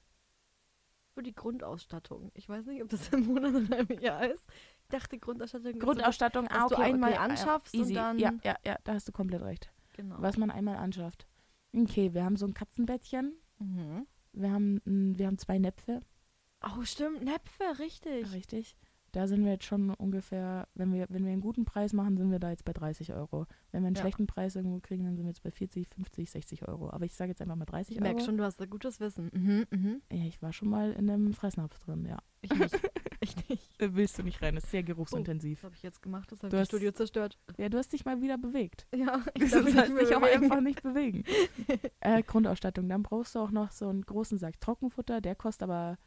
Speaker 2: Für die Grundausstattung. Ich weiß nicht, ob das im Monat oder im Jahr ist. Ich dachte, Grundausstattung ist
Speaker 1: Grundausstattung,
Speaker 2: was
Speaker 1: ah,
Speaker 2: du
Speaker 1: okay,
Speaker 2: einmal
Speaker 1: okay, ah,
Speaker 2: anschaffst und
Speaker 1: easy.
Speaker 2: dann-
Speaker 1: Ja, ja, ja, da hast du komplett recht.
Speaker 2: genau.
Speaker 1: Was man einmal anschafft. Okay, wir haben so ein Katzenbettchen.
Speaker 2: Mhm.
Speaker 1: Wir haben, mm, wir haben zwei Näpfe.
Speaker 2: Oh, stimmt, Näpfe, richtig.
Speaker 1: Richtig. Da sind wir jetzt schon ungefähr, wenn wir, wenn wir einen guten Preis machen, sind wir da jetzt bei 30 Euro. Wenn wir einen
Speaker 2: Ja.
Speaker 1: schlechten Preis irgendwo kriegen, dann sind wir jetzt bei 40, 50, 60 Euro. Aber ich sage jetzt einfach mal 30
Speaker 2: Ich
Speaker 1: Euro.
Speaker 2: merke schon, du hast da gutes Wissen. Mhm, mhm.
Speaker 1: Ja, ich war schon mal in einem Fressnapf drin, ja.
Speaker 2: Ich nicht. (laughs) ich nicht.
Speaker 1: Da willst du nicht rein, das ist sehr geruchsintensiv.
Speaker 2: Was habe ich jetzt gemacht? Das habe ich das Studio zerstört.
Speaker 1: Ja, du hast dich mal wieder bewegt.
Speaker 2: Ja, ich (laughs)
Speaker 1: Das
Speaker 2: darf mich
Speaker 1: dich auch einfach nicht bewegen. (laughs) äh, Grundausstattung. Dann brauchst du auch noch so einen großen Sack Trockenfutter. Der kostet aber,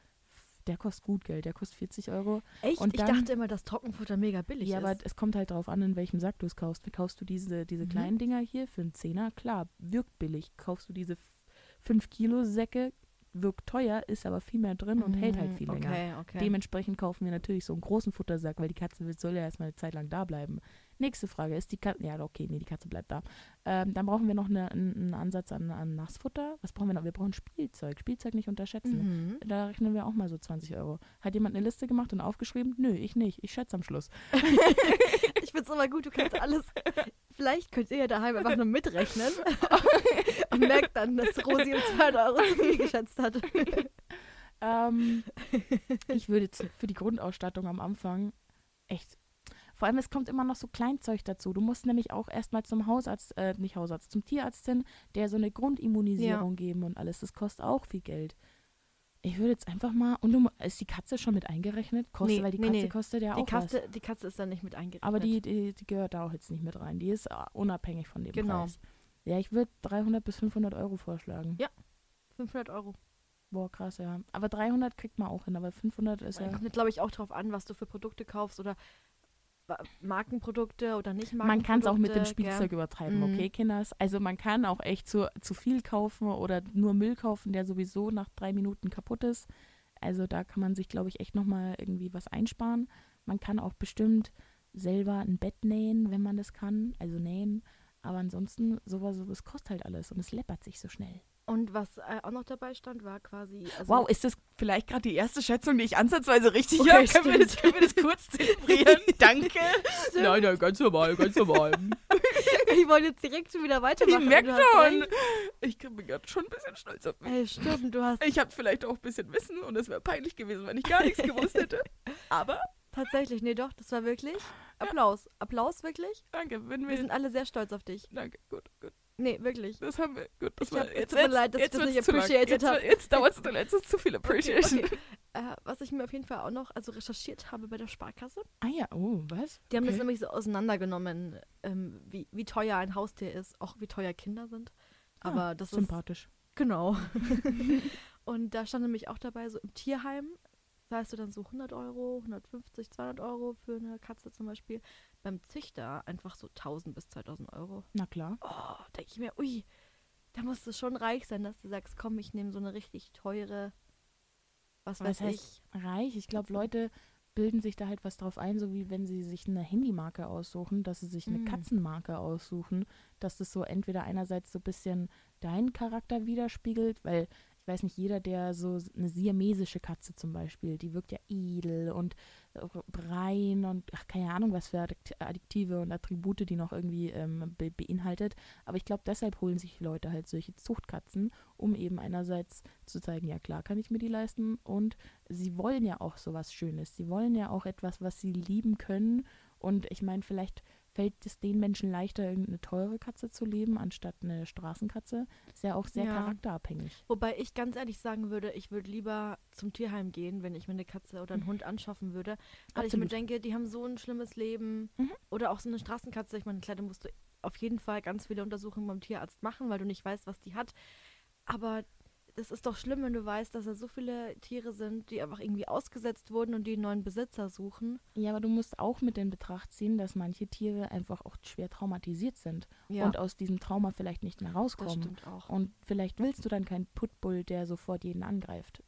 Speaker 1: der kostet gut Geld. Der kostet 40 Euro.
Speaker 2: Echt?
Speaker 1: Und
Speaker 2: ich
Speaker 1: dann-
Speaker 2: dachte immer, dass Trockenfutter mega billig
Speaker 1: ja,
Speaker 2: ist.
Speaker 1: aber es kommt halt drauf an, in welchem Sack du es kaufst. Kaufst du diese, diese
Speaker 2: Mhm.
Speaker 1: kleinen Dinger hier für einen Zehner? Klar, wirkt billig. Kaufst du diese 5 Kilo Säcke, wirkt teuer, ist aber viel mehr drin und hält halt
Speaker 2: Mhm,
Speaker 1: viel länger.
Speaker 2: Okay, okay.
Speaker 1: Dementsprechend kaufen wir natürlich so einen großen Futtersack, weil die Katze soll ja erstmal eine Zeit lang da bleiben. Nächste Frage, ist die Katze, ja okay, nee, die Katze bleibt da. Ähm, dann brauchen wir noch eine, einen Ansatz an, an Nassfutter. Was brauchen wir noch? Wir brauchen Spielzeug. Spielzeug nicht unterschätzen.
Speaker 2: mhm.
Speaker 1: Da rechnen wir auch mal so 20 Euro. Hat jemand eine Liste gemacht und aufgeschrieben? Nö, ich nicht. Ich schätze am Schluss. (laughs)
Speaker 2: Ich find's aber gut, du kannst alles. Vielleicht könnt ihr ja daheim einfach nur mitrechnen (laughs) und merkt dann, dass Rosi um 200 Euro zu viel geschätzt hat.
Speaker 1: Ähm, ich würde jetzt für die Grundausstattung am Anfang echt. Vor allem, es kommt immer noch so Kleinzeug dazu. Du musst nämlich auch erstmal zum Hausarzt, äh, nicht Hausarzt, zum Tierarzt hin, der so eine Grundimmunisierung geben und alles. Das kostet auch viel Geld. Ich würde jetzt einfach mal. Und du, ist die Katze schon mit eingerechnet? Kostet,
Speaker 2: Nee,
Speaker 1: weil die
Speaker 2: nee,
Speaker 1: Katze
Speaker 2: nee.
Speaker 1: kostet ja
Speaker 2: Die
Speaker 1: auch was.
Speaker 2: Katze, die Katze ist dann nicht mit eingerechnet.
Speaker 1: Aber die, die, die gehört da auch jetzt nicht mit rein. Die ist äh, unabhängig von dem
Speaker 2: Genau.
Speaker 1: Preis. Ja, ich würde 300 bis 500 Euro vorschlagen.
Speaker 2: Ja. 500 Euro.
Speaker 1: Boah, krass, ja. Aber 300 kriegt man auch hin, aber 500 ist ja.
Speaker 2: Kommt, glaube ich, auch drauf an, was du für Produkte kaufst oder Markenprodukte oder nicht
Speaker 1: Man kann es auch mit dem
Speaker 2: Markenprodukte?
Speaker 1: Spielzeug übertreiben,
Speaker 2: Mhm.
Speaker 1: okay, Kinders? Also man kann auch echt zu, zu viel kaufen oder nur Müll kaufen, der sowieso nach drei Minuten kaputt ist. Also da kann man sich, glaube ich, echt nochmal irgendwie was einsparen. Man kann auch bestimmt selber ein Bett nähen, wenn man das kann, also nähen. Aber ansonsten, sowas, sowas kostet halt alles und es läppert sich so schnell.
Speaker 2: Und was äh, auch noch dabei stand, war quasi. Also
Speaker 1: Wow, ist das vielleicht gerade die erste Schätzung, die ich ansatzweise richtig
Speaker 2: Okay,
Speaker 1: habe? Können, wir das-
Speaker 2: stimmt.
Speaker 1: können wir das kurz (laughs) zelebrieren? Danke. Nein, nein, ganz normal, ganz normal. (laughs)
Speaker 2: ich wollte jetzt direkt schon wieder weitermachen.
Speaker 1: Ich merke schon. Ich bin gerade schon ein bisschen stolz auf mich.
Speaker 2: Ey, stimmt, du hast
Speaker 1: Ich habe vielleicht auch ein bisschen Wissen und es wäre peinlich gewesen, wenn ich gar nichts gewusst hätte. (laughs) Aber
Speaker 2: tatsächlich, nee, doch, das war wirklich. Applaus. Applaus, wirklich.
Speaker 1: danke, wenn
Speaker 2: Wir
Speaker 1: wir.
Speaker 2: sind alle sehr stolz auf dich.
Speaker 1: Danke, gut, gut.
Speaker 2: Nee, wirklich.
Speaker 1: Das haben wir. Gut, das
Speaker 2: Ich
Speaker 1: war
Speaker 2: hab-
Speaker 1: jetzt.
Speaker 2: tut mir
Speaker 1: jetzt-
Speaker 2: leid, dass ich
Speaker 1: jetzt
Speaker 2: das nicht appreciated
Speaker 1: jetzt,
Speaker 2: hab.
Speaker 1: Jetzt dauert es jetzt ist zu viel (laughs) Appreciation.
Speaker 2: Okay, okay. Äh, was ich mir auf jeden Fall auch noch also recherchiert habe bei der Sparkasse.
Speaker 1: Ah ja, oh, was?
Speaker 2: Die haben das
Speaker 1: Okay.
Speaker 2: nämlich so auseinandergenommen, ähm, wie, wie teuer ein Haustier ist, auch wie teuer Kinder sind. Aber
Speaker 1: Ah,
Speaker 2: das ist
Speaker 1: sympathisch.
Speaker 2: Genau. (laughs) und da stand nämlich auch dabei, so im Tierheim zahlst du dann so 100 Euro, 150, 200 Euro für eine Katze zum Beispiel. Beim Züchter einfach so 1000 bis 2000 Euro.
Speaker 1: Na klar.
Speaker 2: Oh, denke ich mir, ui, da musst du schon reich sein, dass du sagst, komm, ich nehme so eine richtig teure, was
Speaker 1: Was
Speaker 2: weiß
Speaker 1: heißt
Speaker 2: ich.
Speaker 1: reich? Ich glaube. Leute bilden sich da halt was drauf ein, so wie wenn sie sich eine Handymarke aussuchen, dass sie sich eine
Speaker 2: Mm.
Speaker 1: Katzenmarke aussuchen, dass das so entweder einerseits so ein bisschen deinen Charakter widerspiegelt, weil ich weiß nicht, jeder, der so eine siamesische Katze zum Beispiel, die wirkt ja edel und äh, rein und ach, keine Ahnung, was für Adjektive und Attribute die noch irgendwie ähm, be beinhaltet. Aber ich glaube, deshalb holen sich Leute halt solche Zuchtkatzen, um eben einerseits zu zeigen, ja klar kann ich mir die leisten und sie wollen ja auch sowas Schönes. Sie wollen ja auch etwas, was sie lieben können. Und ich meine, vielleicht fällt es den Menschen leichter, irgendeine teure Katze zu leben, anstatt eine Straßenkatze. Ist ja auch sehr
Speaker 2: Ja.
Speaker 1: charakterabhängig.
Speaker 2: Wobei ich ganz ehrlich sagen würde, ich würde lieber zum Tierheim gehen, wenn ich mir eine Katze oder einen Hund anschaffen würde. Weil ich mir
Speaker 1: Absolut.
Speaker 2: denke, die haben so ein schlimmes Leben.
Speaker 1: Mhm.
Speaker 2: Oder auch so eine Straßenkatze. Ich meine, klar, da musst du auf jeden Fall ganz viele Untersuchungen beim Tierarzt machen, weil du nicht weißt, was die hat. Aber das ist doch schlimm, wenn du weißt, dass da so viele Tiere sind, die einfach irgendwie ausgesetzt wurden und die einen neuen Besitzer suchen.
Speaker 1: Ja, aber du musst auch mit in Betracht ziehen, dass manche Tiere einfach auch schwer traumatisiert sind
Speaker 2: Ja,
Speaker 1: und aus diesem Trauma vielleicht nicht mehr
Speaker 2: das
Speaker 1: rauskommen.
Speaker 2: stimmt auch.
Speaker 1: Und vielleicht willst du dann keinen Pitbull, der sofort jeden angreift.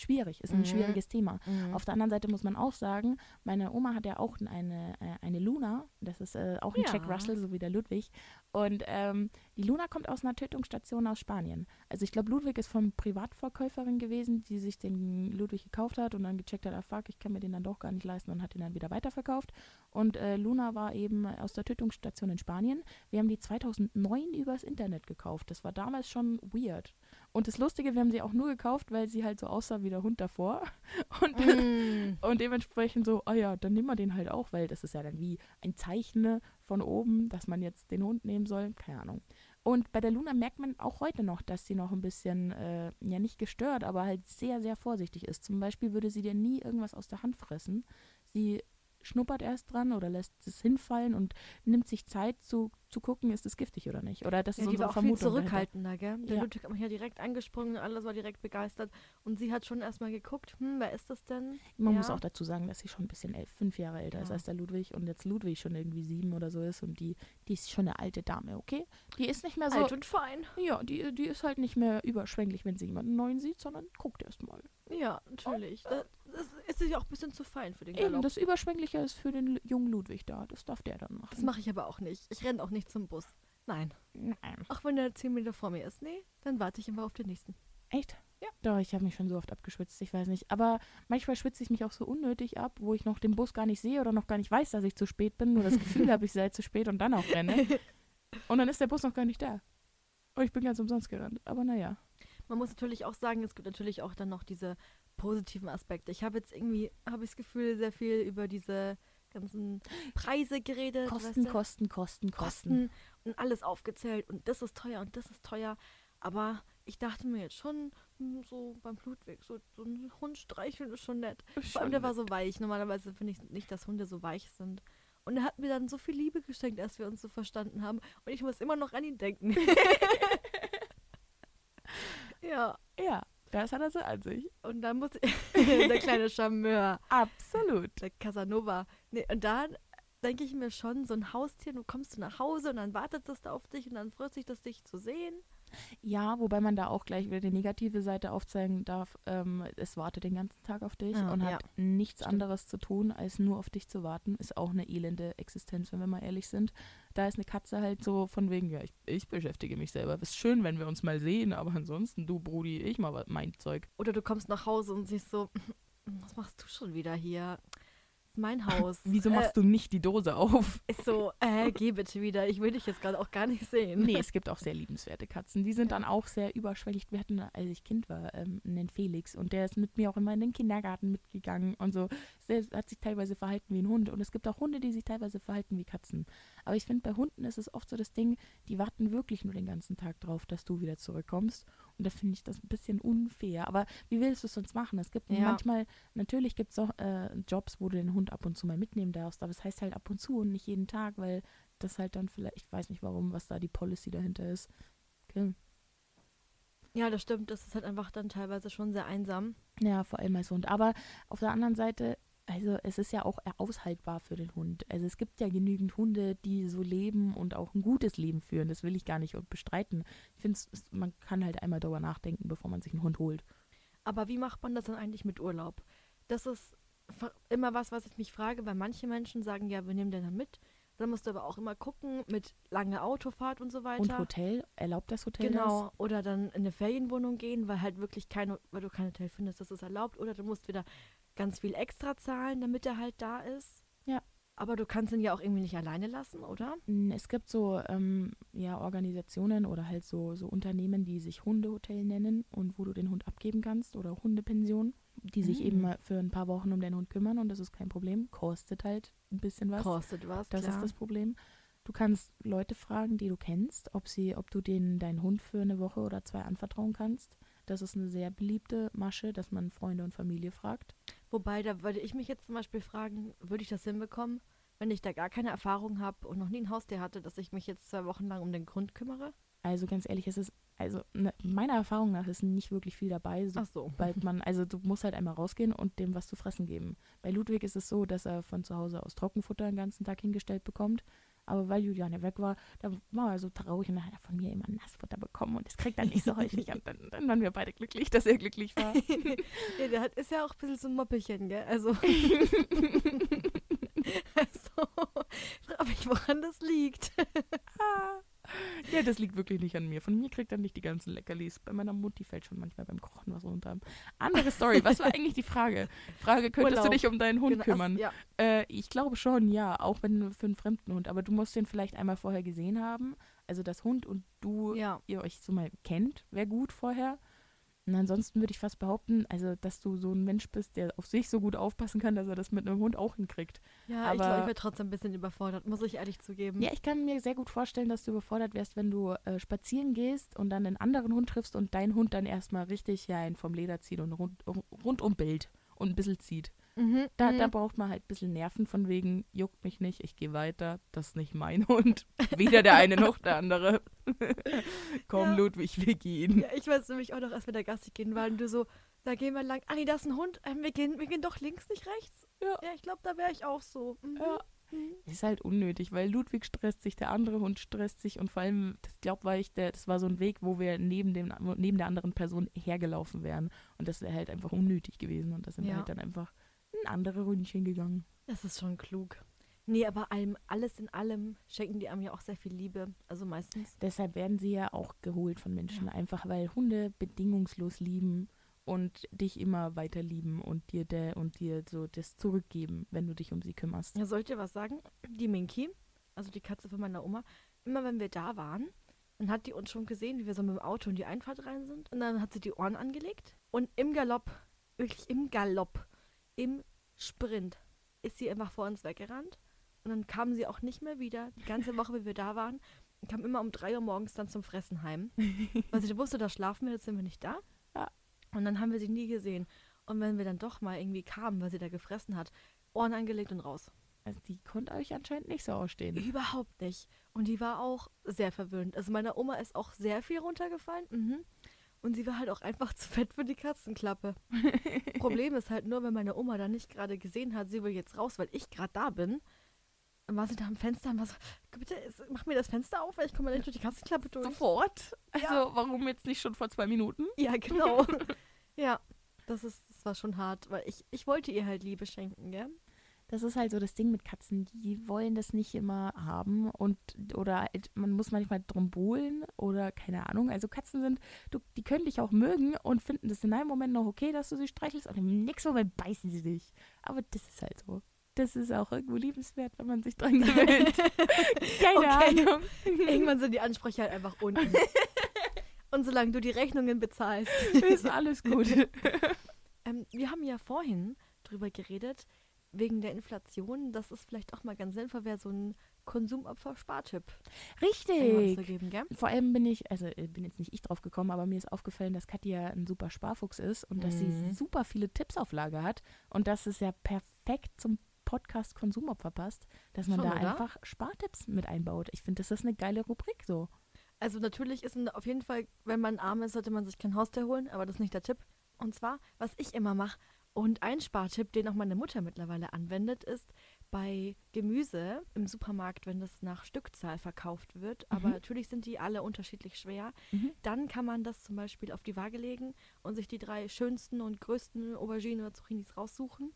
Speaker 1: Schwierig, ist ein
Speaker 2: Mhm.
Speaker 1: schwieriges Thema.
Speaker 2: Mhm.
Speaker 1: Auf der anderen Seite muss man auch sagen, meine Oma hat ja auch eine, äh, eine Luna, das ist äh, auch ein Jack
Speaker 2: Ja.
Speaker 1: Russell, so wie der Ludwig. Und ähm, die Luna kommt aus einer Tötungsstation aus Spanien. Also ich glaube, Ludwig ist von Privatverkäuferin gewesen, die sich den Ludwig gekauft hat und dann gecheckt hat, ah fuck, ich kann mir den dann doch gar nicht leisten und hat ihn dann wieder weiterverkauft. Und äh, Luna war eben aus der Tötungsstation in Spanien. Wir haben die 2009 übers Internet gekauft. Das war damals schon weird. Und das Lustige, wir haben sie auch nur gekauft, weil sie halt so aussah wie der Hund davor. (laughs) Und,
Speaker 2: Mhm.
Speaker 1: und dementsprechend so, ah ja, dann nehmen wir den halt auch, weil das ist ja dann wie ein Zeichen ne, von oben, dass man jetzt den Hund nehmen soll. Keine Ahnung. Und bei der Luna merkt man auch heute noch, dass sie noch ein bisschen, äh, ja nicht gestört, aber halt sehr, sehr vorsichtig ist. Zum Beispiel würde sie dir nie irgendwas aus der Hand fressen. Sie schnuppert erst dran oder lässt es hinfallen und nimmt sich Zeit zu, zu gucken, ist es giftig oder nicht. Oder das
Speaker 2: Ja,
Speaker 1: ist
Speaker 2: die
Speaker 1: unsere
Speaker 2: war auch viel
Speaker 1: Vermutung. dahinter.
Speaker 2: zurückhaltender, gell? Der
Speaker 1: Ja.
Speaker 2: Ludwig hat mich ja direkt angesprungen, alles war direkt begeistert. Und sie hat schon erstmal geguckt, hm, wer ist das denn?
Speaker 1: Man
Speaker 2: Ja.
Speaker 1: muss auch dazu sagen, dass sie schon ein bisschen elf, fünf Jahre älter ist
Speaker 2: Ja.
Speaker 1: als der Ludwig und jetzt Ludwig schon irgendwie sieben oder so ist und die, die ist schon eine alte Dame, okay? Die ist nicht mehr so,
Speaker 2: Alt und fein.
Speaker 1: ja, die, die ist halt nicht mehr überschwänglich, wenn sie jemanden neuen sieht, sondern guckt erst mal.
Speaker 2: Ja, natürlich. Das, das ist ja auch ein bisschen zu fein für den
Speaker 1: Eben,
Speaker 2: Galopp.
Speaker 1: das Überschwängliche ist für den jungen Ludwig da, das darf der dann machen.
Speaker 2: Das mache ich aber auch nicht. Ich renne auch nicht zum Bus. Nein.
Speaker 1: Nein.
Speaker 2: Auch wenn der 10 Meter vor mir ist. Nee, dann warte ich einfach auf den nächsten.
Speaker 1: Echt?
Speaker 2: Ja.
Speaker 1: Doch, ich habe mich schon so oft abgeschwitzt, ich weiß nicht. Aber manchmal schwitze ich mich auch so unnötig ab, wo ich noch den Bus gar nicht sehe oder noch gar nicht weiß, dass ich zu spät bin, nur das Gefühl (laughs) habe, ich sei zu spät und dann auch renne. Und dann ist der Bus noch gar nicht da. Und ich bin ganz umsonst gerannt. Aber naja.
Speaker 2: Man muss natürlich auch sagen, es gibt natürlich auch dann noch diese positiven Aspekte. Ich habe jetzt irgendwie, habe ich das Gefühl, sehr viel über diese ganzen Preise geredet.
Speaker 1: Kosten,
Speaker 2: weißt du?
Speaker 1: Kosten, Kosten, Kosten.
Speaker 2: Und alles aufgezählt und das ist teuer und das ist teuer. Aber ich dachte mir jetzt schon, hm, so beim Blutweg, so, so ein Hund streicheln ist schon nett. Vor allem, der war so weich. Normalerweise finde ich nicht, dass Hunde so weich sind. Und er hat mir dann so viel Liebe geschenkt, als wir uns so verstanden haben. Und ich muss immer noch an ihn denken. (laughs) ja,
Speaker 1: Ja, das hat er so an sich.
Speaker 2: und dann muss ich. (laughs) der kleine Charmeur,
Speaker 1: Absolut.
Speaker 2: der Casanova. Nee, und dann denke ich mir schon, so ein Haustier, du kommst du nach Hause und dann wartet das da auf dich und dann freut sich das, dich zu sehen.
Speaker 1: Ja, wobei man da auch gleich wieder die negative Seite aufzeigen darf. Ähm, es wartet den ganzen Tag auf dich
Speaker 2: Ah,
Speaker 1: und
Speaker 2: ja.
Speaker 1: hat nichts
Speaker 2: Stimmt.
Speaker 1: anderes zu tun, als nur auf dich zu warten. Ist auch eine elende Existenz, wenn wir mal ehrlich sind. Da ist eine Katze halt so von wegen, ja, ich, ich beschäftige mich selber. Ist schön, wenn wir uns mal sehen, aber ansonsten, du Brudi, ich mal mein Zeug.
Speaker 2: Oder du kommst nach Hause und siehst so, (clears throat) was machst du schon wieder hier? Ist mein Haus. (laughs)
Speaker 1: Wieso machst du nicht die Dose auf?
Speaker 2: Äh, ist so, äh, geh bitte wieder. Ich will dich jetzt gerade auch gar nicht sehen.
Speaker 1: Nee, es gibt auch sehr liebenswerte Katzen. Die sind dann auch sehr überschwänglich. Wir hatten, als ich Kind war, ähm, einen Felix und der ist mit mir auch immer in den Kindergarten mitgegangen und so. Der hat sich teilweise verhalten wie ein Hund. Und es gibt auch Hunde, die sich teilweise verhalten wie Katzen. Aber ich finde, bei Hunden ist es oft so das Ding, die warten wirklich nur den ganzen Tag drauf, dass du wieder zurückkommst. Und da finde ich das ein bisschen unfair. Aber wie willst du es sonst machen? Es gibt
Speaker 2: Ja.
Speaker 1: manchmal, natürlich gibt es auch äh, Jobs, wo du den Hund ab und zu mal mitnehmen darfst. Aber es heißt halt ab und zu und nicht jeden Tag, weil das halt dann vielleicht, ich weiß nicht warum, was da die Policy dahinter ist. Okay.
Speaker 2: Ja, das stimmt. Das ist halt einfach dann teilweise schon sehr einsam.
Speaker 1: Ja, vor allem als Hund. Aber auf der anderen Seite, also es ist ja auch aushaltbar für den Hund. Also es gibt ja genügend Hunde, die so leben und auch ein gutes Leben führen. Das will ich gar nicht bestreiten. Ich finde, man kann halt einmal darüber nachdenken, bevor man sich einen Hund holt.
Speaker 2: Aber wie macht man das dann eigentlich mit Urlaub? Das ist immer was, was ich mich frage, weil manche Menschen sagen, ja, wir nehmen den dann mit. Dann musst du aber auch immer gucken mit lange Autofahrt und so weiter.
Speaker 1: Und Hotel, erlaubt das Hotel
Speaker 2: Genau, oder dann in eine Ferienwohnung gehen, weil halt wirklich kein, weil du kein Hotel findest, das ist erlaubt. Oder du musst wieder ganz viel extra zahlen, damit er halt da ist.
Speaker 1: Ja.
Speaker 2: Aber du kannst ihn ja auch irgendwie nicht alleine lassen, oder?
Speaker 1: Mm, Es gibt so ähm, ja, Organisationen oder halt so, so Unternehmen, die sich Hundehotel nennen und wo du den Hund abgeben kannst oder Hundepension, die sich
Speaker 2: Mm.
Speaker 1: eben mal für ein paar Wochen um den Hund kümmern und das ist kein Problem. Kostet halt ein bisschen was.
Speaker 2: Kostet was,
Speaker 1: Das
Speaker 2: klar.
Speaker 1: ist das Problem. Du kannst Leute fragen, die du kennst, ob sie, ob du denen deinen Hund für eine Woche oder zwei anvertrauen kannst. Das ist eine sehr beliebte Masche, dass man Freunde und Familie fragt.
Speaker 2: Wobei, da würde ich mich jetzt zum Beispiel fragen, würde ich das hinbekommen, wenn ich da gar keine Erfahrung habe und noch nie ein Haustier hatte, dass ich mich jetzt zwei Wochen lang um den Grund kümmere?
Speaker 1: Also ganz ehrlich, es ist, also ne, meiner Erfahrung nach ist nicht wirklich viel dabei,
Speaker 2: Ach so.
Speaker 1: man, also du musst halt einmal rausgehen und dem was zu fressen geben. Bei Ludwig ist es so, dass er von zu Hause aus Trockenfutter den ganzen Tag hingestellt bekommt. Aber weil Juliane weg war, da war er so traurig und dann hat er von mir immer Nassfutter bekommen und das kriegt er nicht so häufig. Und dann, dann waren wir beide glücklich, dass er glücklich war. (laughs)
Speaker 2: ja, der hat, ist ja auch ein bisschen so ein Moppelchen, gell? Also. (laughs) (laughs) also, frag mich, woran das liegt.
Speaker 1: Ah. (laughs) Ja, das liegt wirklich nicht an mir. Von mir kriegt er nicht die ganzen Leckerlis. Bei meiner Mutti fällt schon manchmal beim Kochen was runter. Andere Story. Was war eigentlich die Frage? Frage, könntest
Speaker 2: Urlaub.
Speaker 1: du dich um deinen Hund
Speaker 2: Genau,
Speaker 1: kümmern?
Speaker 2: Ja.
Speaker 1: Äh, ich glaube schon, ja. Auch wenn für einen fremden Hund. Aber du musst den vielleicht einmal vorher gesehen haben. Also das Hund und du,
Speaker 2: ja.
Speaker 1: ihr euch so mal kennt, wäre gut vorher. Und ansonsten würde ich fast behaupten, also dass du so ein Mensch bist, der auf sich so gut aufpassen kann, dass er das mit einem Hund auch hinkriegt.
Speaker 2: Ja, ich
Speaker 1: Aber-
Speaker 2: glaube, ich wäre trotzdem ein bisschen überfordert, muss ich ehrlich zugeben.
Speaker 1: Ja, ich kann mir sehr gut vorstellen, dass du überfordert wärst, wenn du äh, spazieren gehst und dann einen anderen Hund triffst und dein Hund dann erstmal richtig ja, einen vom Leder zieht und rund, rundum bellt und ein bisschen zieht.
Speaker 2: Mhm,
Speaker 1: Da,
Speaker 2: mhm.
Speaker 1: da braucht man halt ein bisschen Nerven von wegen, juckt mich nicht, ich gehe weiter, das ist nicht mein (laughs) Hund. Weder der eine noch der andere. (laughs) Komm,
Speaker 2: Ja.
Speaker 1: Ludwig, wir gehen.
Speaker 2: Ja, ich weiß nämlich auch noch, als wir da Gassi gehen waren, du so, da gehen wir lang. Ah, nee, da ist ein Hund. Ähm, wir, gehen, wir gehen doch links, nicht rechts.
Speaker 1: Ja.
Speaker 2: Ja, ich glaube, da wäre ich auch so. Mhm.
Speaker 1: Ja.
Speaker 2: Mhm.
Speaker 1: Ist halt unnötig, weil Ludwig stresst sich, der andere Hund stresst sich und vor allem, das glaub war ich, der, das war so ein Weg, wo wir neben, dem, neben der anderen Person hergelaufen wären und das wäre halt einfach unnötig gewesen und da sind wir
Speaker 2: Ja.
Speaker 1: halt dann einfach ein andere Ründchen gegangen.
Speaker 2: Das ist schon klug. Nee, aber allem, alles in allem schenken die einem ja auch sehr viel Liebe. Also meistens.
Speaker 1: Deshalb werden sie ja auch geholt von Menschen, einfach weil Hunde bedingungslos lieben und dich immer weiter lieben und dir der und dir so das zurückgeben, wenn du dich um sie kümmerst.
Speaker 2: Ja, soll ich dir was sagen? Die Minky, also die Katze von meiner Oma, immer wenn wir da waren, dann hat die uns schon gesehen, wie wir so mit dem Auto in die Einfahrt rein sind. Und dann hat sie die Ohren angelegt und im Galopp, wirklich im Galopp, im Sprint, ist sie einfach vor uns weggerannt. Und dann kam sie auch nicht mehr wieder, die ganze Woche, wie wir da waren. Kam immer um drei Uhr morgens dann zum Fressen heim. (laughs) Weil sie wusste, da schlafen wir, jetzt sind wir nicht da.
Speaker 1: Ja.
Speaker 2: Und dann haben wir sie nie gesehen. Und wenn wir dann doch mal irgendwie kamen, weil sie da gefressen hat, Ohren angelegt und raus.
Speaker 1: Also die konnte euch anscheinend nicht so ausstehen.
Speaker 2: Überhaupt nicht. Und die war auch sehr verwöhnt. Also meiner Oma ist auch sehr viel runtergefallen. Mhm. Und sie war halt auch einfach (laughs) zu fett für die Katzenklappe. (laughs) Problem ist halt nur, wenn meine Oma dann nicht gerade gesehen hat, sie will jetzt raus, weil ich gerade da bin. Dann war sie da am Fenster und war so, bitte, mach mir das Fenster auf, weil ich komme nicht durch die Katzenklappe durch.
Speaker 1: Sofort? Also
Speaker 2: Ja.
Speaker 1: warum jetzt nicht schon vor zwei Minuten?
Speaker 2: Ja, genau. (laughs) ja, das, ist, das war schon hart, weil ich, ich wollte ihr halt Liebe schenken, gell?
Speaker 1: Das ist halt so das Ding mit Katzen, die wollen das nicht immer haben und oder halt, man muss manchmal drum buhlen oder keine Ahnung. Also Katzen sind, du, die können dich auch mögen und finden das in einem Moment noch okay, dass du sie streichelst und im nächsten Moment beißen sie dich. Aber das ist halt so. Das ist auch irgendwo liebenswert, wenn man sich dran (laughs) gewöhnt. keine
Speaker 2: Okay.
Speaker 1: Ahnung.
Speaker 2: Irgendwann sind die Ansprüche halt einfach unten. (laughs) und solange du die Rechnungen bezahlst.
Speaker 1: ist alles gut. (laughs)
Speaker 2: Ähm, wir haben ja vorhin drüber geredet, wegen der Inflation, dass es vielleicht auch mal ganz sinnvoll wäre, so einen Konsumopfer-Spartipp
Speaker 1: Richtig.
Speaker 2: zu geben, gell?
Speaker 1: Vor allem bin ich, also äh, bin jetzt nicht ich drauf gekommen, aber mir ist aufgefallen, dass Katja ein super Sparfuchs ist und dass sie
Speaker 2: Mhm.
Speaker 1: super viele Tipps auf Lager hat und dass es ja perfekt zum Podcast Konsumopfer passt, dass man
Speaker 2: Schon,
Speaker 1: da
Speaker 2: oder?
Speaker 1: einfach Spartipps mit einbaut. Ich finde, das ist eine geile Rubrik so.
Speaker 2: Also natürlich ist auf jeden Fall, wenn man arm ist, sollte man sich kein Haustier holen, aber das ist nicht der Tipp. Und zwar, was ich immer mache, und ein Spartipp, den auch meine Mutter mittlerweile anwendet, ist bei Gemüse im Supermarkt, wenn das nach Stückzahl verkauft wird, aber
Speaker 1: Mhm.
Speaker 2: natürlich sind die alle unterschiedlich schwer,
Speaker 1: Mhm.
Speaker 2: dann kann man das zum Beispiel auf die Waage legen und sich die drei schönsten und größten Auberginen oder Zucchinis raussuchen.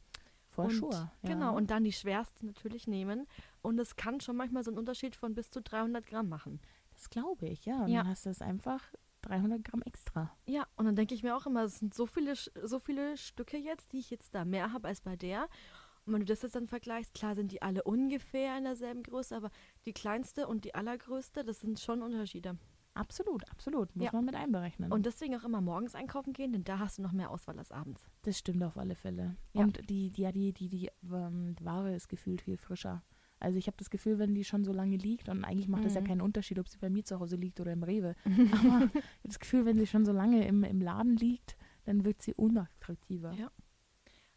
Speaker 2: Und,
Speaker 1: sure. Ja.
Speaker 2: Genau, und dann die schwerste natürlich nehmen. Und es kann schon manchmal so einen Unterschied von bis zu 300 Gramm machen.
Speaker 1: das glaube ich, ja. Und
Speaker 2: Ja.
Speaker 1: dann hast du es einfach 300 Gramm extra.
Speaker 2: Ja, und dann denke ich mir auch immer, es sind so viele, so viele Stücke jetzt, die ich jetzt da mehr habe als bei der. Und wenn du das jetzt dann vergleichst, klar sind die alle ungefähr in derselben Größe, aber die kleinste und die allergrößte, das sind schon Unterschiede.
Speaker 1: Absolut, absolut. Muss
Speaker 2: Ja.
Speaker 1: man mit einberechnen.
Speaker 2: Und deswegen auch immer morgens einkaufen gehen, denn da hast du noch mehr Auswahl als abends.
Speaker 1: das stimmt auf alle Fälle.
Speaker 2: Ja.
Speaker 1: Und die, die, ja, die, die, die ähm, Ware ist gefühlt viel frischer. Also ich habe das Gefühl, wenn die schon so lange liegt, und eigentlich macht es ja
Speaker 2: Mhm.
Speaker 1: keinen Unterschied, ob sie bei mir zu Hause liegt oder im Rewe. (laughs) Aber ich habe das Gefühl, wenn sie schon so lange im, im Laden liegt, dann wirkt sie unattraktiver.
Speaker 2: Ja.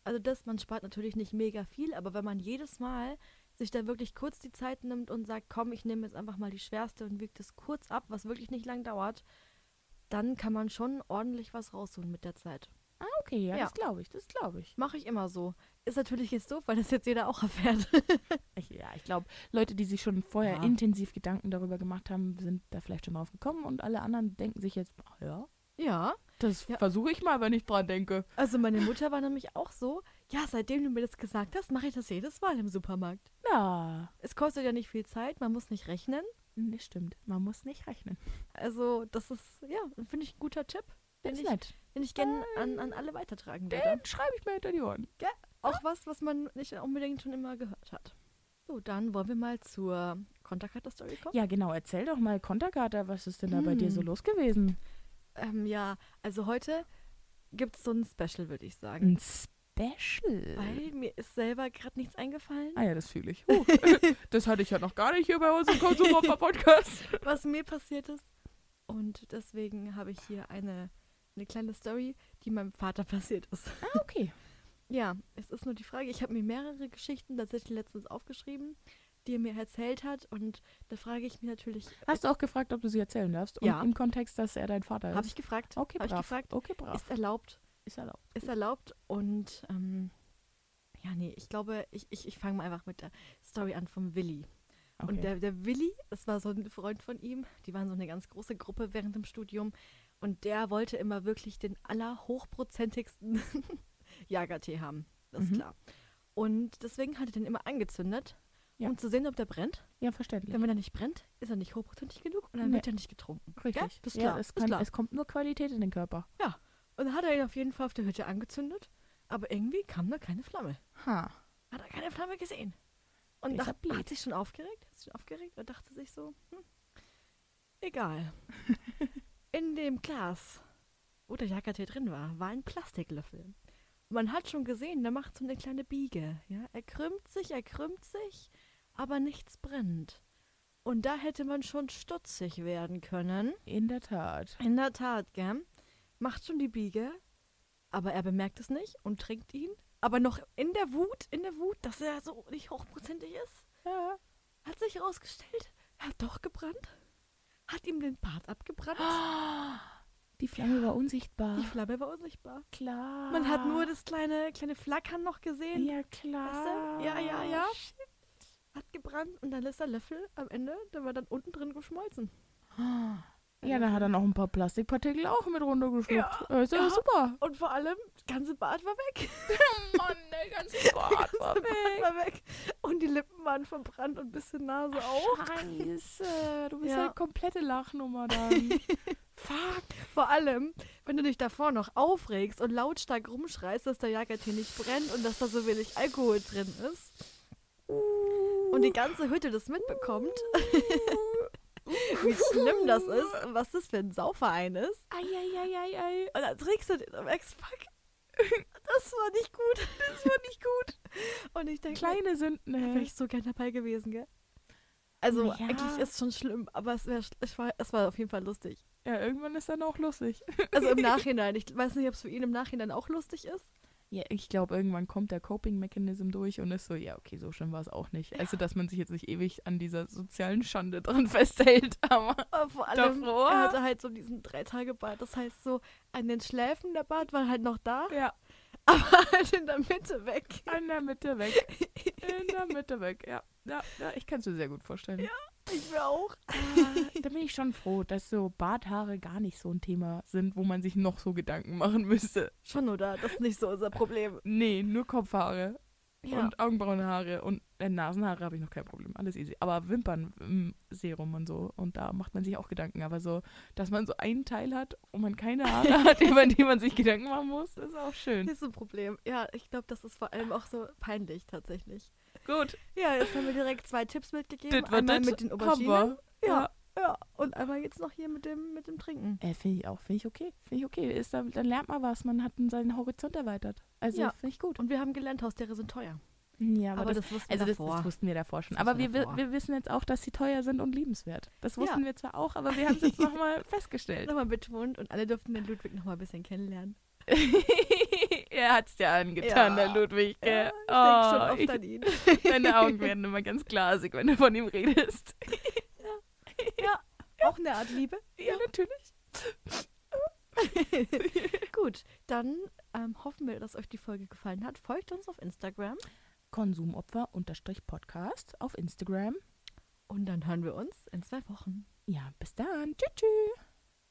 Speaker 2: Also das, man spart natürlich nicht mega viel, aber wenn man jedes Mal sich da wirklich kurz die Zeit nimmt und sagt, komm, ich nehme jetzt einfach mal die schwerste und wiege das kurz ab, was wirklich nicht lang dauert, dann kann man schon ordentlich was rausholen mit der Zeit.
Speaker 1: Ah, okay, ja,
Speaker 2: Ja.
Speaker 1: das glaube ich, das glaube ich.
Speaker 2: Mache ich immer so. Ist natürlich jetzt doof, weil das jetzt jeder auch erfährt. (laughs)
Speaker 1: ich. Ja, ich glaube, Leute, die sich schon vorher
Speaker 2: Ja.
Speaker 1: intensiv Gedanken darüber gemacht haben, sind da vielleicht schon drauf gekommen und alle anderen denken sich jetzt, ah, ja,
Speaker 2: ja.
Speaker 1: das
Speaker 2: Ja.
Speaker 1: versuche ich mal, wenn ich dran denke.
Speaker 2: Also meine Mutter war nämlich auch so, ja, seitdem du mir das gesagt hast, mache ich das jedes Mal im Supermarkt.
Speaker 1: Ja,
Speaker 2: Es kostet ja nicht viel Zeit, man muss nicht rechnen.
Speaker 1: das stimmt. Man muss nicht rechnen.
Speaker 2: Also das ist, ja, finde ich ein guter Tipp, den
Speaker 1: ist
Speaker 2: ich,
Speaker 1: nett.
Speaker 2: den ich gerne an, an alle weitertragen würde.
Speaker 1: Den schreibe ich mir hinter die Ohren.
Speaker 2: Auch was, was man nicht unbedingt schon immer gehört hat. So, dann wollen wir mal zur Konterkarte-Story kommen.
Speaker 1: Ja, genau. Erzähl doch mal, Konterkater, was ist denn da bei dir so
Speaker 2: Hm.
Speaker 1: los gewesen?
Speaker 2: Ähm, ja, also heute gibt es so ein Special, würde ich sagen.
Speaker 1: Ein Special.
Speaker 2: Weil mir ist selber gerade nichts eingefallen,
Speaker 1: Ah ja, das fühle ich. (laughs) Uh, das hatte ich ja noch gar nicht hier bei uns im Konsumopfer-Podcast.
Speaker 2: was mir passiert ist. Und deswegen habe ich hier eine, eine kleine Story, die meinem Vater (laughs) passiert ist.
Speaker 1: Ah, okay. (laughs)
Speaker 2: Ja, es ist nur die Frage, ich habe mir mehrere Geschichten tatsächlich letztens aufgeschrieben, die er mir erzählt hat. Und da frage ich mich natürlich,
Speaker 1: Hast du auch gefragt, ob du sie erzählen darfst? Und
Speaker 2: Ja.
Speaker 1: im Kontext, dass er dein Vater ist?
Speaker 2: habe ich gefragt,
Speaker 1: Okay,
Speaker 2: hab ich
Speaker 1: brav.
Speaker 2: gefragt,
Speaker 1: okay, brav.
Speaker 2: ist erlaubt,
Speaker 1: Ist erlaubt.
Speaker 2: ist erlaubt und ähm, ja, nee, ich glaube, ich, ich, ich fange mal einfach mit der Story an vom Willi.
Speaker 1: Okay.
Speaker 2: Und der, der Willi, das war so ein Freund von ihm, die waren so eine ganz große Gruppe während dem Studium und der wollte immer wirklich den allerhochprozentigsten (laughs) Jagertee haben, das ist
Speaker 1: Mhm.
Speaker 2: klar. Und deswegen hat er den immer angezündet,
Speaker 1: Ja.
Speaker 2: um zu sehen, ob der brennt.
Speaker 1: ja, verständlich.
Speaker 2: Denn wenn er nicht brennt, ist er nicht hochprozentig genug und dann
Speaker 1: Nee.
Speaker 2: wird er nicht getrunken.
Speaker 1: Richtig.
Speaker 2: Ist
Speaker 1: ja,
Speaker 2: klar,
Speaker 1: es,
Speaker 2: ist
Speaker 1: kann,
Speaker 2: klar.
Speaker 1: es kommt nur Qualität in den Körper.
Speaker 2: Und dann hat er ihn auf jeden Fall auf der Hütte angezündet, aber irgendwie kam da keine Flamme.
Speaker 1: Ha.
Speaker 2: Hat er keine Flamme gesehen. Und
Speaker 1: Ist ja
Speaker 2: dacht, hat sich schon aufgeregt, hat sich schon aufgeregt und dachte sich so, hm, egal. (laughs) In dem Glas, wo der Jackertee drin war, war ein Plastiklöffel. Man hat schon gesehen, der macht so eine kleine Biege. Ja? Er krümmt sich, er krümmt sich, aber nichts brennt. Und da hätte man schon stutzig werden können.
Speaker 1: In der Tat.
Speaker 2: In der Tat, gell? Macht schon die Biege, aber er bemerkt es nicht und trinkt ihn. Aber noch in der Wut, in der Wut, dass er so nicht hochprozentig ist,
Speaker 1: Ja.
Speaker 2: hat sich herausgestellt, er hat doch gebrannt. Hat ihm den Bart abgebrannt. (gasps)
Speaker 1: Die Flamme war unsichtbar.
Speaker 2: Die Flamme war unsichtbar.
Speaker 1: klar.
Speaker 2: Man hat nur das kleine, kleine Flackern noch gesehen.
Speaker 1: Ja, klar.
Speaker 2: Weißt du? Ja, ja, ja. Hat gebrannt und dann ist der Löffel am Ende, der war dann unten drin geschmolzen. (gasps)
Speaker 1: Ja, dann hat er noch ein paar Plastikpartikel auch mit runtergeschluckt.
Speaker 2: Ja,
Speaker 1: Ja, ist ja,
Speaker 2: ja.
Speaker 1: super.
Speaker 2: Und vor allem, das ganze Bart war weg. (laughs)
Speaker 1: Mann, der ganze (laughs) Bart war
Speaker 2: Das
Speaker 1: weg.
Speaker 2: war weg. Und die Lippen waren verbrannt und ein bisschen Nase auch.
Speaker 1: Scheiße, du bist
Speaker 2: Ja.
Speaker 1: eine komplette Lachnummer dann. (laughs) Fuck.
Speaker 2: Vor allem, wenn du dich davor noch aufregst und lautstark rumschreist, dass der Jagertee nicht brennt und dass da so wenig Alkohol drin ist. Und die ganze Hütte das mitbekommt, (laughs) wie schlimm das ist und was das für ein Sauverein ist.
Speaker 1: Eieieiei.
Speaker 2: Und dann trägst du den und merkst, fuck, das war nicht gut. Das war nicht gut. Und ich denke,
Speaker 1: Kleine Sünden,
Speaker 2: da wäre ich so gern dabei gewesen, gell? Also
Speaker 1: Ja.
Speaker 2: eigentlich ist es schon schlimm, aber es, wär, es, war, es war auf jeden Fall lustig.
Speaker 1: Ja, irgendwann ist dann auch lustig.
Speaker 2: Also im (laughs) Nachhinein. Ich weiß nicht, ob es für ihn im Nachhinein auch lustig ist.
Speaker 1: Ja, ich glaube, irgendwann kommt der Coping-Mechanism durch und ist so, ja, okay, so schlimm war es auch nicht. Also, dass man sich jetzt nicht ewig an dieser sozialen Schande dran (laughs) festhält, aber
Speaker 2: Aber vor allem,
Speaker 1: Davor?
Speaker 2: er hatte halt so diesen Drei-Tage-Bart. Das heißt so, an den Schläfen der Bart war halt noch da,
Speaker 1: ja,
Speaker 2: aber halt in der Mitte weg.
Speaker 1: in der Mitte weg. (laughs) In der Mitte weg, ja. Ja, ja ich kann es mir sehr gut vorstellen.
Speaker 2: Ja. Ich mir auch.
Speaker 1: Ah, da bin ich schon froh, dass so Barthaare gar nicht so ein Thema sind, wo man sich noch so Gedanken machen müsste.
Speaker 2: Schon, oder? Das ist nicht so unser Problem.
Speaker 1: Nee, nur Kopfhaare.
Speaker 2: Ja.
Speaker 1: Und Augenbrauenhaare und äh, Nasenhaare habe ich noch kein Problem. Alles easy. Aber Wimpernserum und so. Und da macht man sich auch Gedanken. Aber so, dass man so einen Teil hat und man keine Haare (laughs) hat, über die man sich Gedanken machen muss, ist auch schön.
Speaker 2: ist ein Problem. Ja, ich glaube, das ist vor allem auch so peinlich tatsächlich.
Speaker 1: Gut.
Speaker 2: Ja, jetzt haben wir direkt zwei Tipps mitgegeben.
Speaker 1: Das war
Speaker 2: einmal mit den Auberginen. Ja, ja. Und einmal jetzt noch hier mit dem, mit dem Trinken.
Speaker 1: Äh, finde ich auch. Finde ich okay. Finde ich okay. Ist da, dann lernt man was. Man hat seinen Horizont erweitert. Also
Speaker 2: Ja.
Speaker 1: finde ich gut.
Speaker 2: Und wir haben gelernt, Haustiere sind teuer.
Speaker 1: Ja, aber,
Speaker 2: Aber
Speaker 1: das,
Speaker 2: das, wussten
Speaker 1: also
Speaker 2: wir
Speaker 1: das,
Speaker 2: davor.
Speaker 1: das wussten wir davor schon.
Speaker 2: Das
Speaker 1: Aber wir,
Speaker 2: wir
Speaker 1: wi-
Speaker 2: davor.
Speaker 1: wir wissen jetzt auch, dass sie teuer sind und liebenswert. Das
Speaker 2: Ja.
Speaker 1: wussten wir zwar auch, aber wir (laughs) haben es jetzt nochmal festgestellt.
Speaker 2: Nochmal betont und alle durften den Ludwig nochmal ein bisschen kennenlernen. (laughs)
Speaker 1: er hat's dir angetan,
Speaker 2: Ja.
Speaker 1: der Ludwig.
Speaker 2: Ja, ich denke schon
Speaker 1: Oh,
Speaker 2: oft
Speaker 1: ich-
Speaker 2: an ihn. (laughs)
Speaker 1: Deine Augen (laughs) werden immer ganz glasig, wenn du von ihm redest.
Speaker 2: Auch eine Art Liebe.
Speaker 1: Ja, natürlich.
Speaker 2: Gut, dann ähm, hoffen wir, dass euch die Folge gefallen hat. Folgt uns auf Instagram
Speaker 1: Konsumopfer-Podcast auf Instagram.
Speaker 2: und dann hören wir uns in zwei Wochen.
Speaker 1: Ja, bis dann. Tschüss. tschüss.